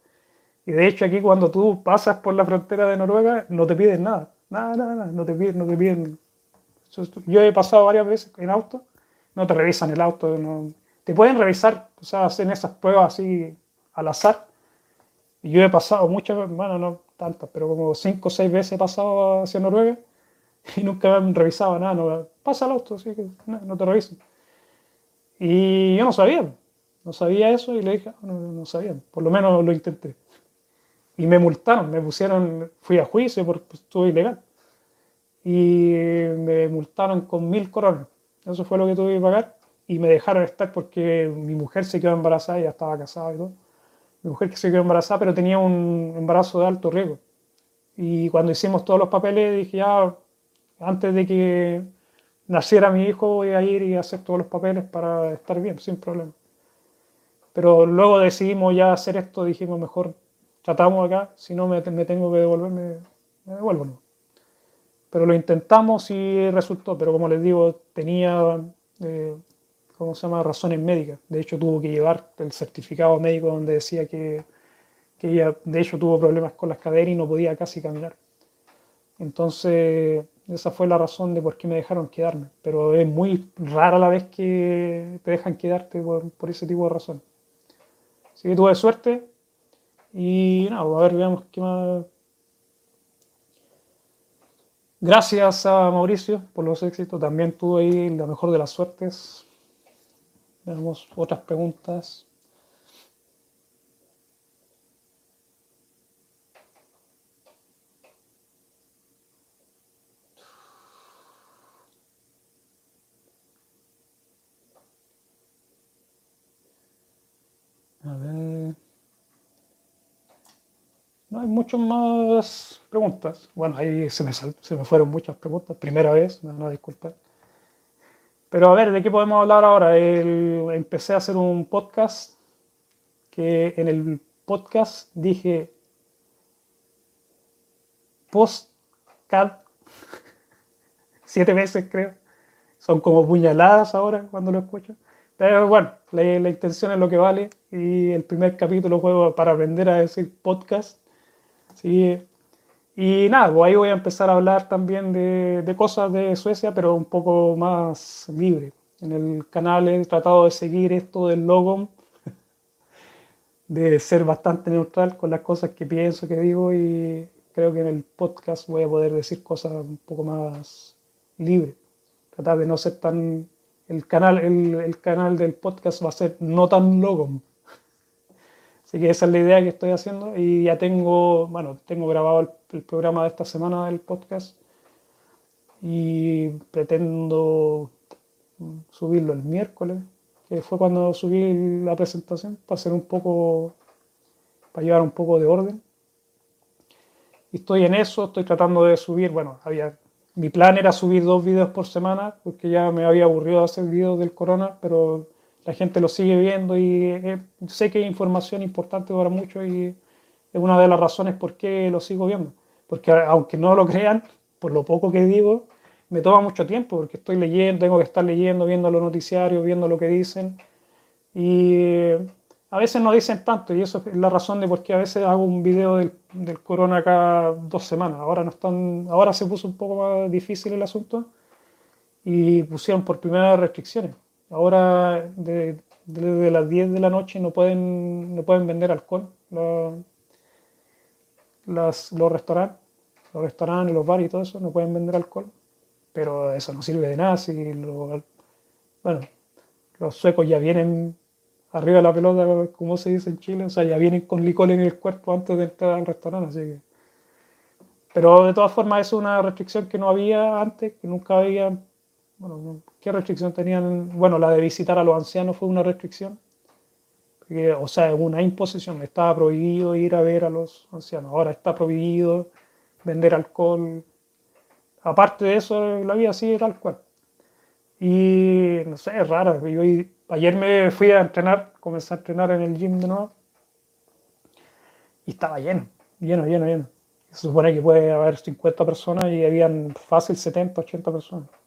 Y de hecho aquí cuando tú pasas por la frontera de Noruega no te piden nada. Nada, nada, nada. No te piden, no te piden. Yo he pasado varias veces en auto, no te revisan el auto. No, te pueden revisar, o sea, hacen esas pruebas así al azar y yo he pasado muchas, bueno, no tantas, pero como cinco o seis veces he pasado hacia Noruega (laughs) y nunca me han revisado nada. No, pasa el auto, así que no, te revisen. Y yo no sabía, no sabía eso y le dije, no, no sabía, por lo menos lo intenté. Y me multaron, me pusieron, fui a juicio porque estuve ilegal. Y me multaron con mil coronas. Eso fue lo que tuve que pagar. Y me dejaron estar porque mi mujer se quedó embarazada ya estaba casada y todo mi mujer que se quedó embarazada, pero tenía un embarazo de alto riesgo. Y cuando hicimos todos los papeles, dije, ya, antes de que naciera mi hijo, voy a ir y hacer todos los papeles para estar bien, sin problema. Pero luego decidimos ya hacer esto, dijimos, mejor tratamos acá, si no me, tengo que devolver, me, devuelvo. ¿no? Pero lo intentamos y resultó, pero como les digo, tenía eh, ¿cómo se llama?, razones médicas. De hecho, tuvo que llevar el certificado médico donde decía que, que ella, de hecho, tuvo problemas con las caderas y no podía casi caminar. Entonces, esa fue la razón de por qué me dejaron quedarme. Pero es muy rara la vez que te dejan quedarte por, por ese tipo de razón. Así que tuve suerte. Y nada, a ver, veamos qué más. Gracias a Mauricio por los éxitos. También tuve ahí la mejor de las suertes. Tenemos otras preguntas. No hay muchas más preguntas. Bueno, ahí se me, se me fueron muchas preguntas. Primera vez, me van a disculpar. Pero a ver, ¿de qué podemos hablar ahora? empecé a hacer un podcast que en el podcast dije postcat (laughs) siete veces creo. Son como puñaladas ahora cuando lo escucho. Pero bueno, la, la, intención es lo que vale y el primer capítulo fue para aprender a decir podcast. ¿sí? Y nada, pues ahí voy a empezar a hablar también de, cosas de Suecia, pero un poco más libre. En el canal he tratado de seguir esto del logo, (laughs) de ser bastante neutral con las cosas que pienso, que digo y creo que en el podcast voy a poder decir cosas un poco más libres. Tratar de no ser tan... El canal, el, canal del podcast va a ser no tan loco. Así que esa es la idea que estoy haciendo y ya tengo, bueno, tengo grabado el programa de esta semana del podcast y pretendo subirlo el miércoles, que fue cuando subí la presentación, para hacer un poco, para llevar un poco de orden. Y estoy en eso, estoy tratando de subir, bueno, había, mi plan era subir dos videos por semana, porque ya me había aburrido hacer videos del corona, pero la gente lo sigue viendo y eh, sé que hay información importante para muchos y es una de las razones por qué lo sigo viendo. Porque aunque no lo (laughs) crean, por lo poco que digo, me toma mucho tiempo porque estoy leyendo, tengo que estar leyendo, viendo los noticiarios, viendo lo que dicen. Y a veces no dicen tanto y eso es la razón de por qué a veces hago un video del, del corona cada dos semanas. Ahora, no están, ahora se puso un poco más difícil el asunto y pusieron por primera vez restricciones. Ahora desde de, las 10 de la noche no pueden, no pueden vender alcohol. Las, los restaurantes, los restaurantes, los bares y todo eso no pueden vender alcohol. Pero eso no sirve de nada si bueno, los suecos ya vienen arriba de la pelota, como se dice en Chile, o sea, ya vienen con licor en el cuerpo antes de entrar al restaurante, así que... Pero de todas formas es una restricción que no había antes, que nunca había... Bueno, ¿qué restricción tenían? Bueno, la de visitar a los ancianos fue una restricción. o sea, una imposición. Estaba prohibido ir a ver a los ancianos. Ahora está prohibido vender alcohol aparte de eso, la vida sigue tal cual. Y no sé, es raro. Yo, ayer me fui a entrenar, comencé a entrenar en el gym de nuevo. Y estaba lleno, lleno, lleno, lleno. Se supone que puede haber 50 personas y habían fácil 70, 80 personas.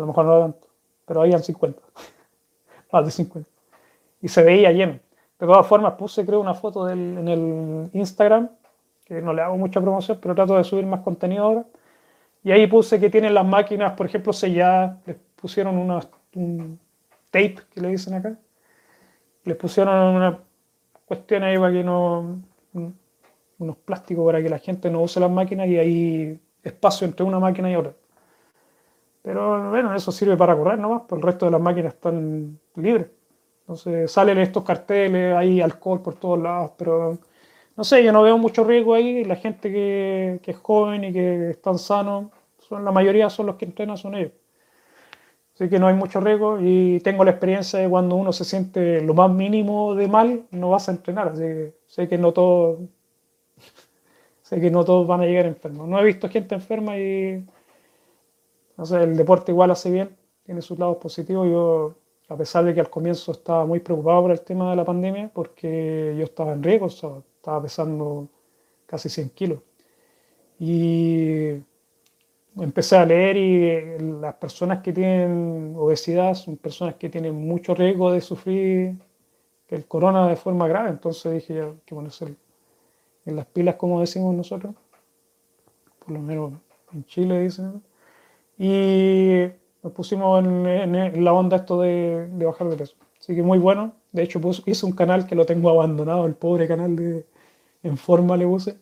A lo mejor no tanto, pero habían 50. (laughs) Más de 50. Y se veía lleno. De todas formas, puse creo una foto en el Instagram que no le hago mucha promoción, pero trato de subir más contenido ahora. Y ahí puse que tienen las máquinas, por ejemplo, selladas, les pusieron una, un tape, que le dicen acá, les pusieron una cuestión ahí para que no, unos plásticos para que la gente no use las máquinas y hay espacio entre una máquina y otra. Pero bueno, eso sirve para correr nomás, pues el resto de las máquinas están libres. Entonces salen estos carteles, hay alcohol por todos lados, pero no sé, yo no veo mucho riesgo ahí. La gente que, es joven y que están sanos, son, la mayoría son los que entrenan, son ellos. Así que no hay mucho riesgo y tengo la experiencia de cuando uno se siente lo más mínimo de mal, no vas a entrenar. Así que sé que no todos, (laughs) sé que no todos van a llegar enfermos. No he visto gente enferma y el deporte igual hace bien, tiene sus lados positivos. Yo, a pesar de que al comienzo estaba muy preocupado por el tema de la pandemia, porque yo estaba en riesgo, estaba pesando casi 100 kilos. Y empecé a leer y las personas que tienen obesidad son personas que tienen mucho riesgo de sufrir el corona de forma grave. Entonces dije, ya, que ponerse en las pilas, como decimos nosotros, por lo menos en Chile dicen. Y nos pusimos en, la onda esto de, de, bajar de peso. Así que muy bueno. De hecho, hice un canal que lo tengo abandonado, el pobre canal de, en forma le puse.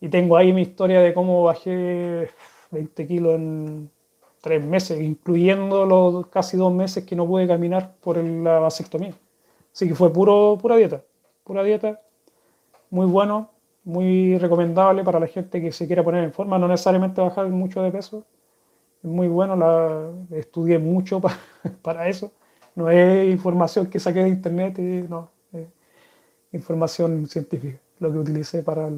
Y tengo ahí mi historia de cómo bajé 20 kilos en tres meses, incluyendo los casi dos meses que no pude caminar por la vasectomía. Así que fue puro, pura dieta, pura dieta, muy bueno, muy recomendable para la gente que se quiera poner en forma, no necesariamente bajar mucho de peso. Muy bueno, la, estudié mucho (laughs) para eso. No es información que saqué de internet, y, no, es información científica lo que utilicé para,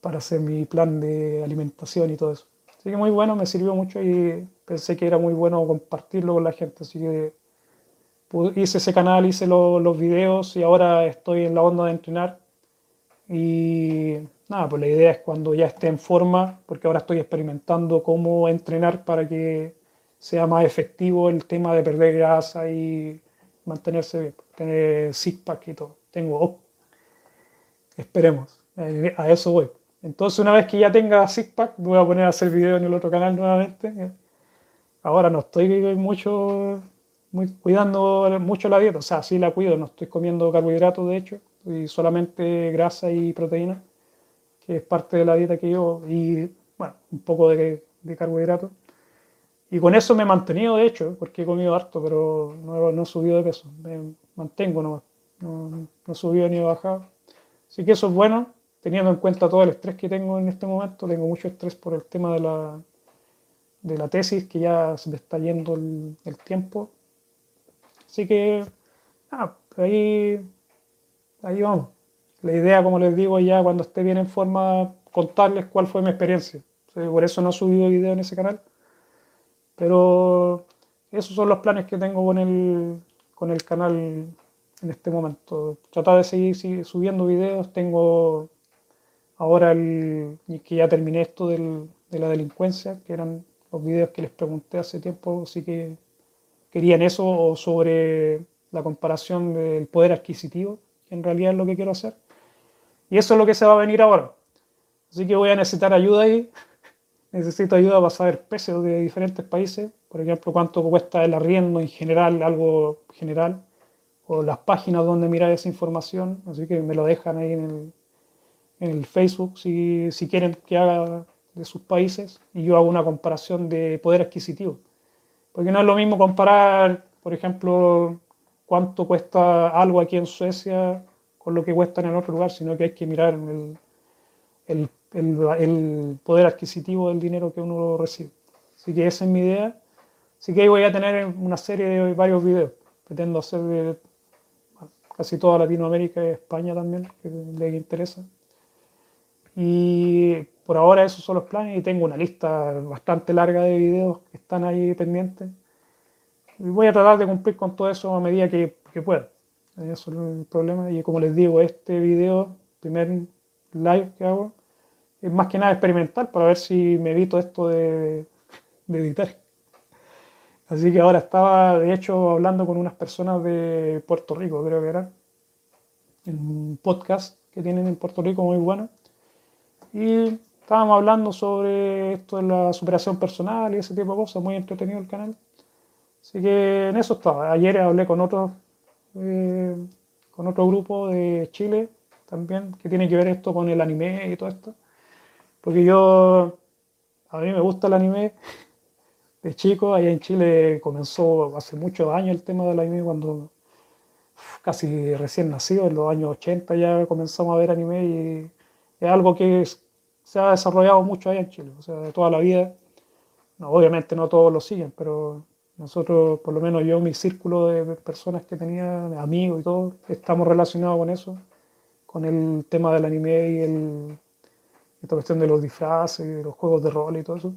para hacer mi plan de alimentación y todo eso. Así que muy bueno, me sirvió mucho y pensé que era muy bueno compartirlo con la gente. Así que hice ese canal, hice los videos y ahora estoy en la onda de entrenar. Y nada, pues la idea es cuando ya esté en forma, porque ahora estoy experimentando cómo entrenar para que sea más efectivo el tema de perder grasa y mantenerse bien, tener six pack y todo. Tengo Esperemos. Eh, a eso voy. Entonces, una vez que ya tenga Sixpack, voy a poner a hacer video en el otro canal nuevamente. Ahora no estoy mucho muy, cuidando mucho la dieta. O sea, sí la cuido. No estoy comiendo carbohidratos, de hecho. Y solamente grasa y proteína. Que es parte de la dieta que yo, y bueno, un poco de, de carbohidratos. Y con eso me he mantenido, de hecho, porque he comido harto, pero no, no he subido de peso. Me mantengo nomás. No, no he subido ni he bajado. Así que eso es bueno, teniendo en cuenta todo el estrés que tengo en este momento. Tengo mucho estrés por el tema de la, de la tesis, que ya se me está yendo el, tiempo. Así que, ah, ahí, ahí vamos. La idea, como les digo, ya cuando esté bien en forma, contarles cuál fue mi experiencia. Por eso no he subido video en ese canal pero esos son los planes que tengo con el, con el canal en este momento. Tratar de seguir, subiendo videos. Tengo ahora el, que ya terminé esto del, de la delincuencia, que eran los videos que les pregunté hace tiempo, si que querían eso o sobre la comparación del poder adquisitivo, que en realidad es lo que quiero hacer. Y eso es lo que se va a venir ahora. Así que voy a necesitar ayuda ahí (laughs) necesito ayuda para saber precios de diferentes países, por ejemplo, cuánto cuesta el arriendo en general, algo general, o las páginas donde mirar esa información, así que me lo dejan ahí en el, Facebook si, si, quieren que haga de sus países y yo hago una comparación de poder adquisitivo. Porque no es lo mismo comparar, por ejemplo, cuánto cuesta algo aquí en Suecia con lo que cuesta en el otro lugar, sino que hay que mirar el, el el, poder adquisitivo del dinero que uno recibe. Así que esa es mi idea. Así que ahí voy a tener una serie de varios videos. Pretendo hacer de casi toda Latinoamérica y España también, que le interesa. Y por ahora esos son los planes y tengo una lista bastante larga de videos que están ahí pendientes. Y voy a tratar de cumplir con todo eso a medida que, que pueda. Eso es el problema. Y como les digo, este video, primer live que hago, es más que nada experimental para ver si me evito esto de, editar. Así que ahora estaba, de hecho, hablando con unas personas de Puerto Rico, creo que era, en un podcast que tienen en Puerto Rico muy bueno. Y estábamos hablando sobre esto de la superación personal y ese tipo de cosas, muy entretenido el canal. Así que en eso estaba. Ayer hablé con otro, eh, con otro grupo de Chile también, que tiene que ver esto con el anime y todo esto. Porque yo, a mí me gusta el anime (laughs) de chico, allá en Chile comenzó hace muchos años el tema del anime cuando casi recién nacido, en los años 80 ya comenzamos a ver anime y es algo que se ha desarrollado mucho allá en Chile, o sea, de toda la vida. obviamente no todos lo siguen, pero nosotros, por lo menos yo, mi círculo de personas que tenía, amigos y todo, estamos relacionados con eso, con el tema del anime y el esta cuestión de los disfraces, de los juegos de rol y todo eso.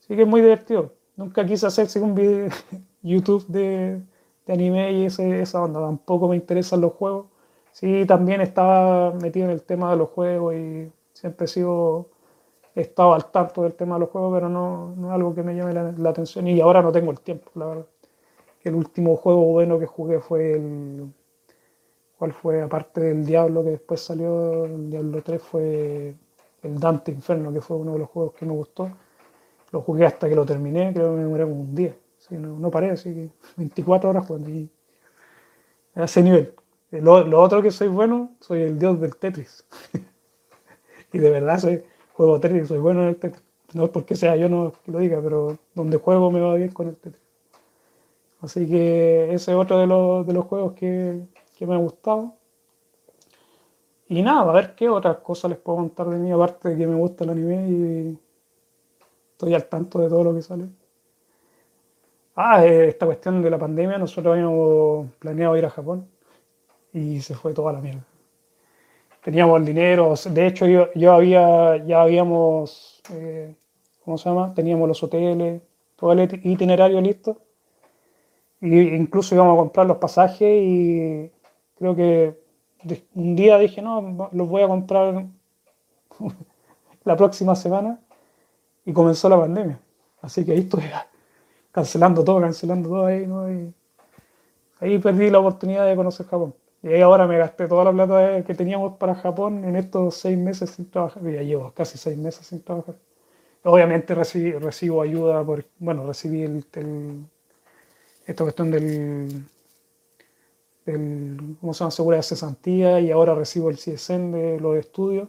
Así que es muy divertido. Nunca quise hacer un video (laughs) YouTube de, de anime y ese, esa onda. Tampoco me interesan los juegos. Sí, también estaba metido en el tema de los juegos y siempre he sido, he estado al tanto del tema de los juegos, pero no, no es algo que me llame la, atención y ahora no tengo el tiempo, la verdad. El último juego bueno que jugué fue el, ¿cuál fue? Aparte del Diablo que después salió, el Diablo 3 fue el Dante Inferno, que fue uno de los juegos que me gustó. Lo jugué hasta que lo terminé, creo que me demoré como un día. no, paré, así que (laughs) 24 horas jugando. Y a ese nivel. Lo, otro que soy bueno, soy el dios del Tetris. (laughs) y de verdad soy, juego Tetris, soy bueno en el Tetris. No porque sea yo no lo diga, pero donde juego me va bien con el Tetris. Así que ese es otro de los, de los juegos que, que me ha gustado. Y nada, a ver qué otras cosas les puedo contar de mí, aparte de que me gusta el anime y estoy al tanto de todo lo que sale. Ah, eh, esta cuestión de la pandemia, nosotros habíamos planeado ir a Japón y se fue toda la mierda. Teníamos el dinero, de hecho yo, había, ya habíamos, eh, ¿cómo se llama? Teníamos los hoteles, todo el itinerario listo. Y incluso íbamos a comprar los pasajes y creo que un día dije, no, los voy a comprar (laughs) la próxima semana y comenzó la pandemia. Así que ahí estoy cancelando todo, cancelando todo ahí, ¿no? ahí perdí la oportunidad de conocer Japón. Y ahí ahora me gasté toda la plata que teníamos para Japón en estos seis meses sin trabajar. Ya llevo casi seis meses sin trabajar. Obviamente recibo ayuda, por, bueno, recibí el, esta cuestión del el, ¿cómo se llama? Seguridad de cesantía y ahora recibo el CSN de los estudios.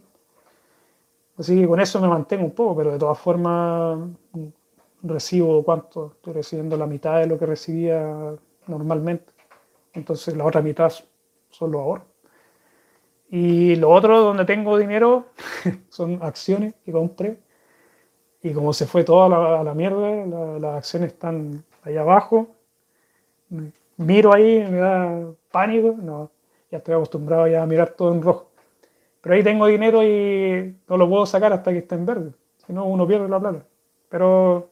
Así que con eso me mantengo un poco, pero de todas formas recibo cuánto, estoy recibiendo la mitad de lo que recibía normalmente. Entonces la otra mitad son los ahorros. Y lo otro donde tengo dinero (laughs) son acciones que compré. Y como se fue toda la, mierda, las acciones están ahí abajo. Miro ahí, me da pánico. No, ya estoy acostumbrado ya a mirar todo en rojo. Pero ahí tengo dinero y no lo puedo sacar hasta que esté en verde. Si no, uno pierde la plata. Pero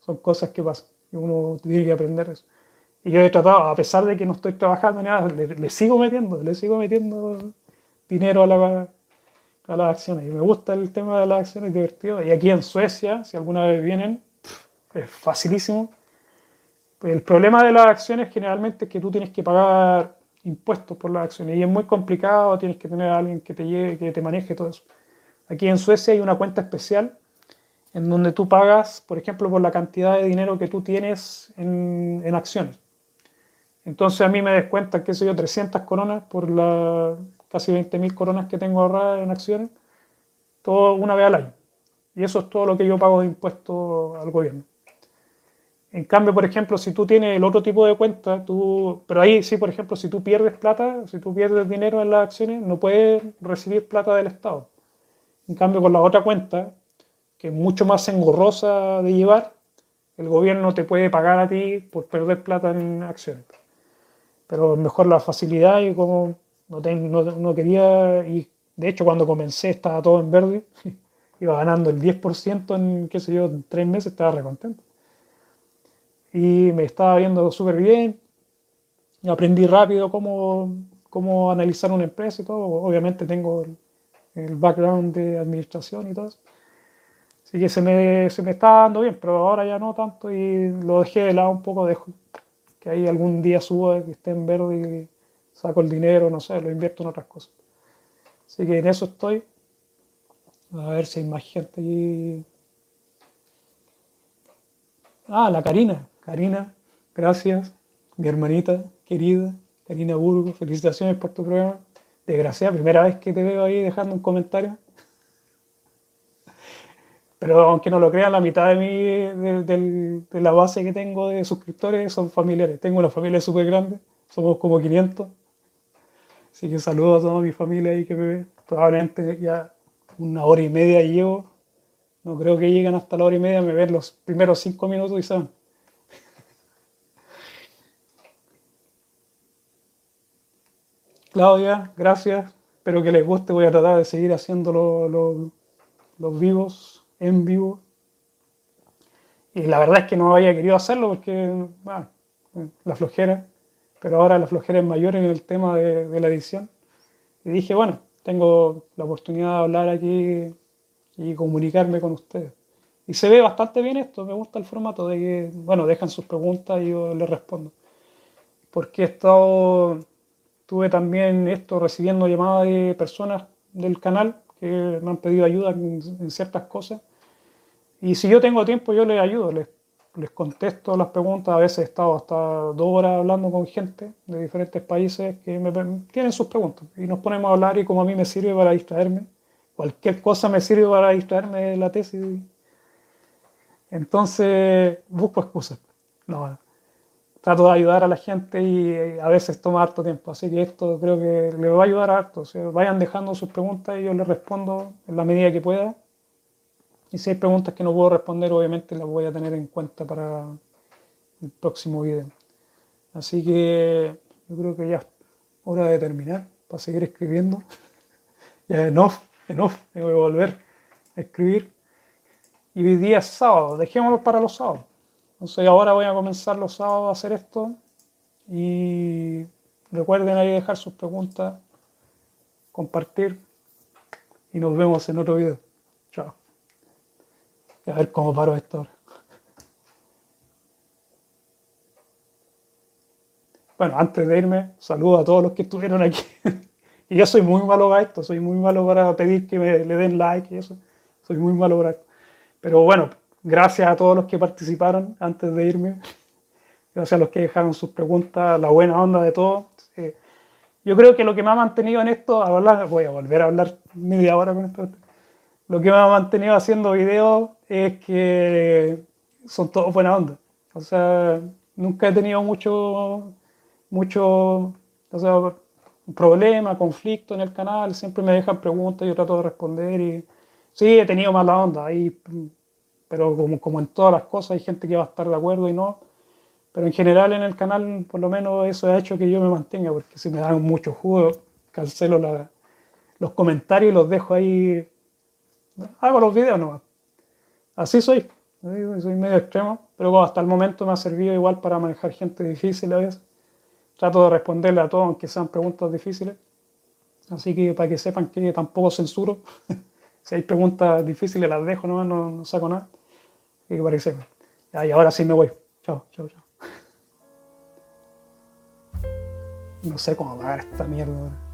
son cosas que pasan y uno tiene que aprender eso. Y yo he tratado, a pesar de que no estoy trabajando ni nada, le, sigo metiendo, le sigo metiendo dinero a, la, a las acciones. Y me gusta el tema de las acciones, divertido. Y aquí en Suecia, si alguna vez vienen, es facilísimo. El problema de las acciones generalmente es que tú tienes que pagar impuestos por las acciones y es muy complicado, tienes que tener a alguien que te lleve, que te maneje todo eso. Aquí en Suecia hay una cuenta especial en donde tú pagas, por ejemplo, por la cantidad de dinero que tú tienes en, en acciones. Entonces a mí me descuentan, qué sé yo, 300 coronas por las casi 20.000 coronas que tengo ahorradas en acciones, todo una vez al año. Y eso es todo lo que yo pago de impuestos al gobierno. En cambio, por ejemplo, si tú tienes el otro tipo de cuenta, tú, pero ahí sí, por ejemplo, si tú pierdes plata, si tú pierdes dinero en las acciones, no puedes recibir plata del Estado. En cambio, con la otra cuenta, que es mucho más engorrosa de llevar, el gobierno te puede pagar a ti por perder plata en acciones. Pero mejor la facilidad y como no, no, quería, y de hecho cuando comencé estaba todo en verde, (laughs) iba ganando el 10% en, qué sé yo, tres meses, estaba recontento. Y me estaba viendo súper bien, aprendí rápido cómo, cómo analizar una empresa y todo. Obviamente tengo el, el background de administración y todo. Así que se me, se me está dando bien, pero ahora ya no tanto y lo dejé de lado un poco, dejo que ahí algún día suba, que esté en verde y saco el dinero, no sé, lo invierto en otras cosas. Así que en eso estoy. A ver si hay más gente allí. Ah, la Karina. Karina, gracias. Mi hermanita querida, Karina Burgo, felicitaciones por tu programa. Desgraciada, primera vez que te veo ahí dejando un comentario. Pero aunque no lo crean, la mitad de, mi, de, la base que tengo de suscriptores son familiares. Tengo una familia súper grande, somos como 500. Así que saludo a toda mi familia ahí que me ve. Probablemente ya una hora y media llevo. No creo que lleguen hasta la hora y media, me ven los primeros cinco minutos y saben. (laughs) Claudia, gracias. Espero que les guste. Voy a tratar de seguir haciendo los vivos en vivo. Y la verdad es que no había querido hacerlo porque, la flojera, pero ahora la flojera es mayor en el tema de, la edición. Y dije, bueno, tengo la oportunidad de hablar aquí y comunicarme con ustedes. Y se ve bastante bien esto, me gusta el formato de que, bueno, dejan sus preguntas y yo les respondo. Porque he estado, tuve también esto recibiendo llamadas de personas del canal que me han pedido ayuda en ciertas cosas y si yo tengo tiempo, yo les ayudo, les, les contesto las preguntas. A veces he estado hasta dos horas hablando con gente de diferentes países que me, tienen sus preguntas. Y nos ponemos a hablar y como a mí me sirve para distraerme, cualquier cosa me sirve para distraerme de la tesis. Entonces busco excusas. No, trato de ayudar a la gente y a veces toma harto tiempo. Así que esto creo que les va a ayudar harto. O vayan dejando sus preguntas y yo les respondo en la medida que pueda. Y si hay preguntas que no puedo responder, obviamente las voy a tener en cuenta para el próximo video. Así que yo creo que ya es hora de terminar para seguir escribiendo. (laughs) ya enough, enough, me voy a volver a escribir. Y hoy día es sábado, dejémoslo para los sábados. Entonces ahora voy a comenzar los sábados a hacer esto. Y recuerden ahí dejar sus preguntas, compartir y nos vemos en otro video. A ver cómo paro esto Bueno, antes de irme, saludo a todos los que estuvieron aquí. (laughs) y yo soy muy malo para esto, soy muy malo para pedir que me, le den like y eso. Soy muy malo para esto. Pero bueno, gracias a todos los que participaron antes de irme. (laughs) Gracias a los que dejaron sus preguntas, la buena onda de todos. yo creo que lo que me ha mantenido en esto, a hablar, voy a volver a hablar media hora con esto lo que me ha mantenido haciendo videos es que son todos buena onda. O sea, nunca he tenido mucho, mucho, o sea, problema, conflicto en el canal. Siempre me dejan preguntas yo trato de responder. Y sí, he tenido mala onda ahí, pero como, como en todas las cosas hay gente que va a estar de acuerdo y no. Pero en general en el canal, por lo menos eso ha hecho que yo me mantenga, porque si me dan mucho jugo, cancelo los comentarios y los dejo ahí hago los videos nomás. Así soy. Soy medio extremo, pero hasta el momento me ha servido igual para manejar gente difícil a veces. Trato de responderle a todos, aunque sean preguntas difíciles. Así que para que sepan que tampoco censuro. (laughs) si hay preguntas difíciles las dejo, no, no, saco nada. Y que parece. y ahora sí me voy. Chao, chao, chao. (laughs) No sé cómo pagar esta mierda.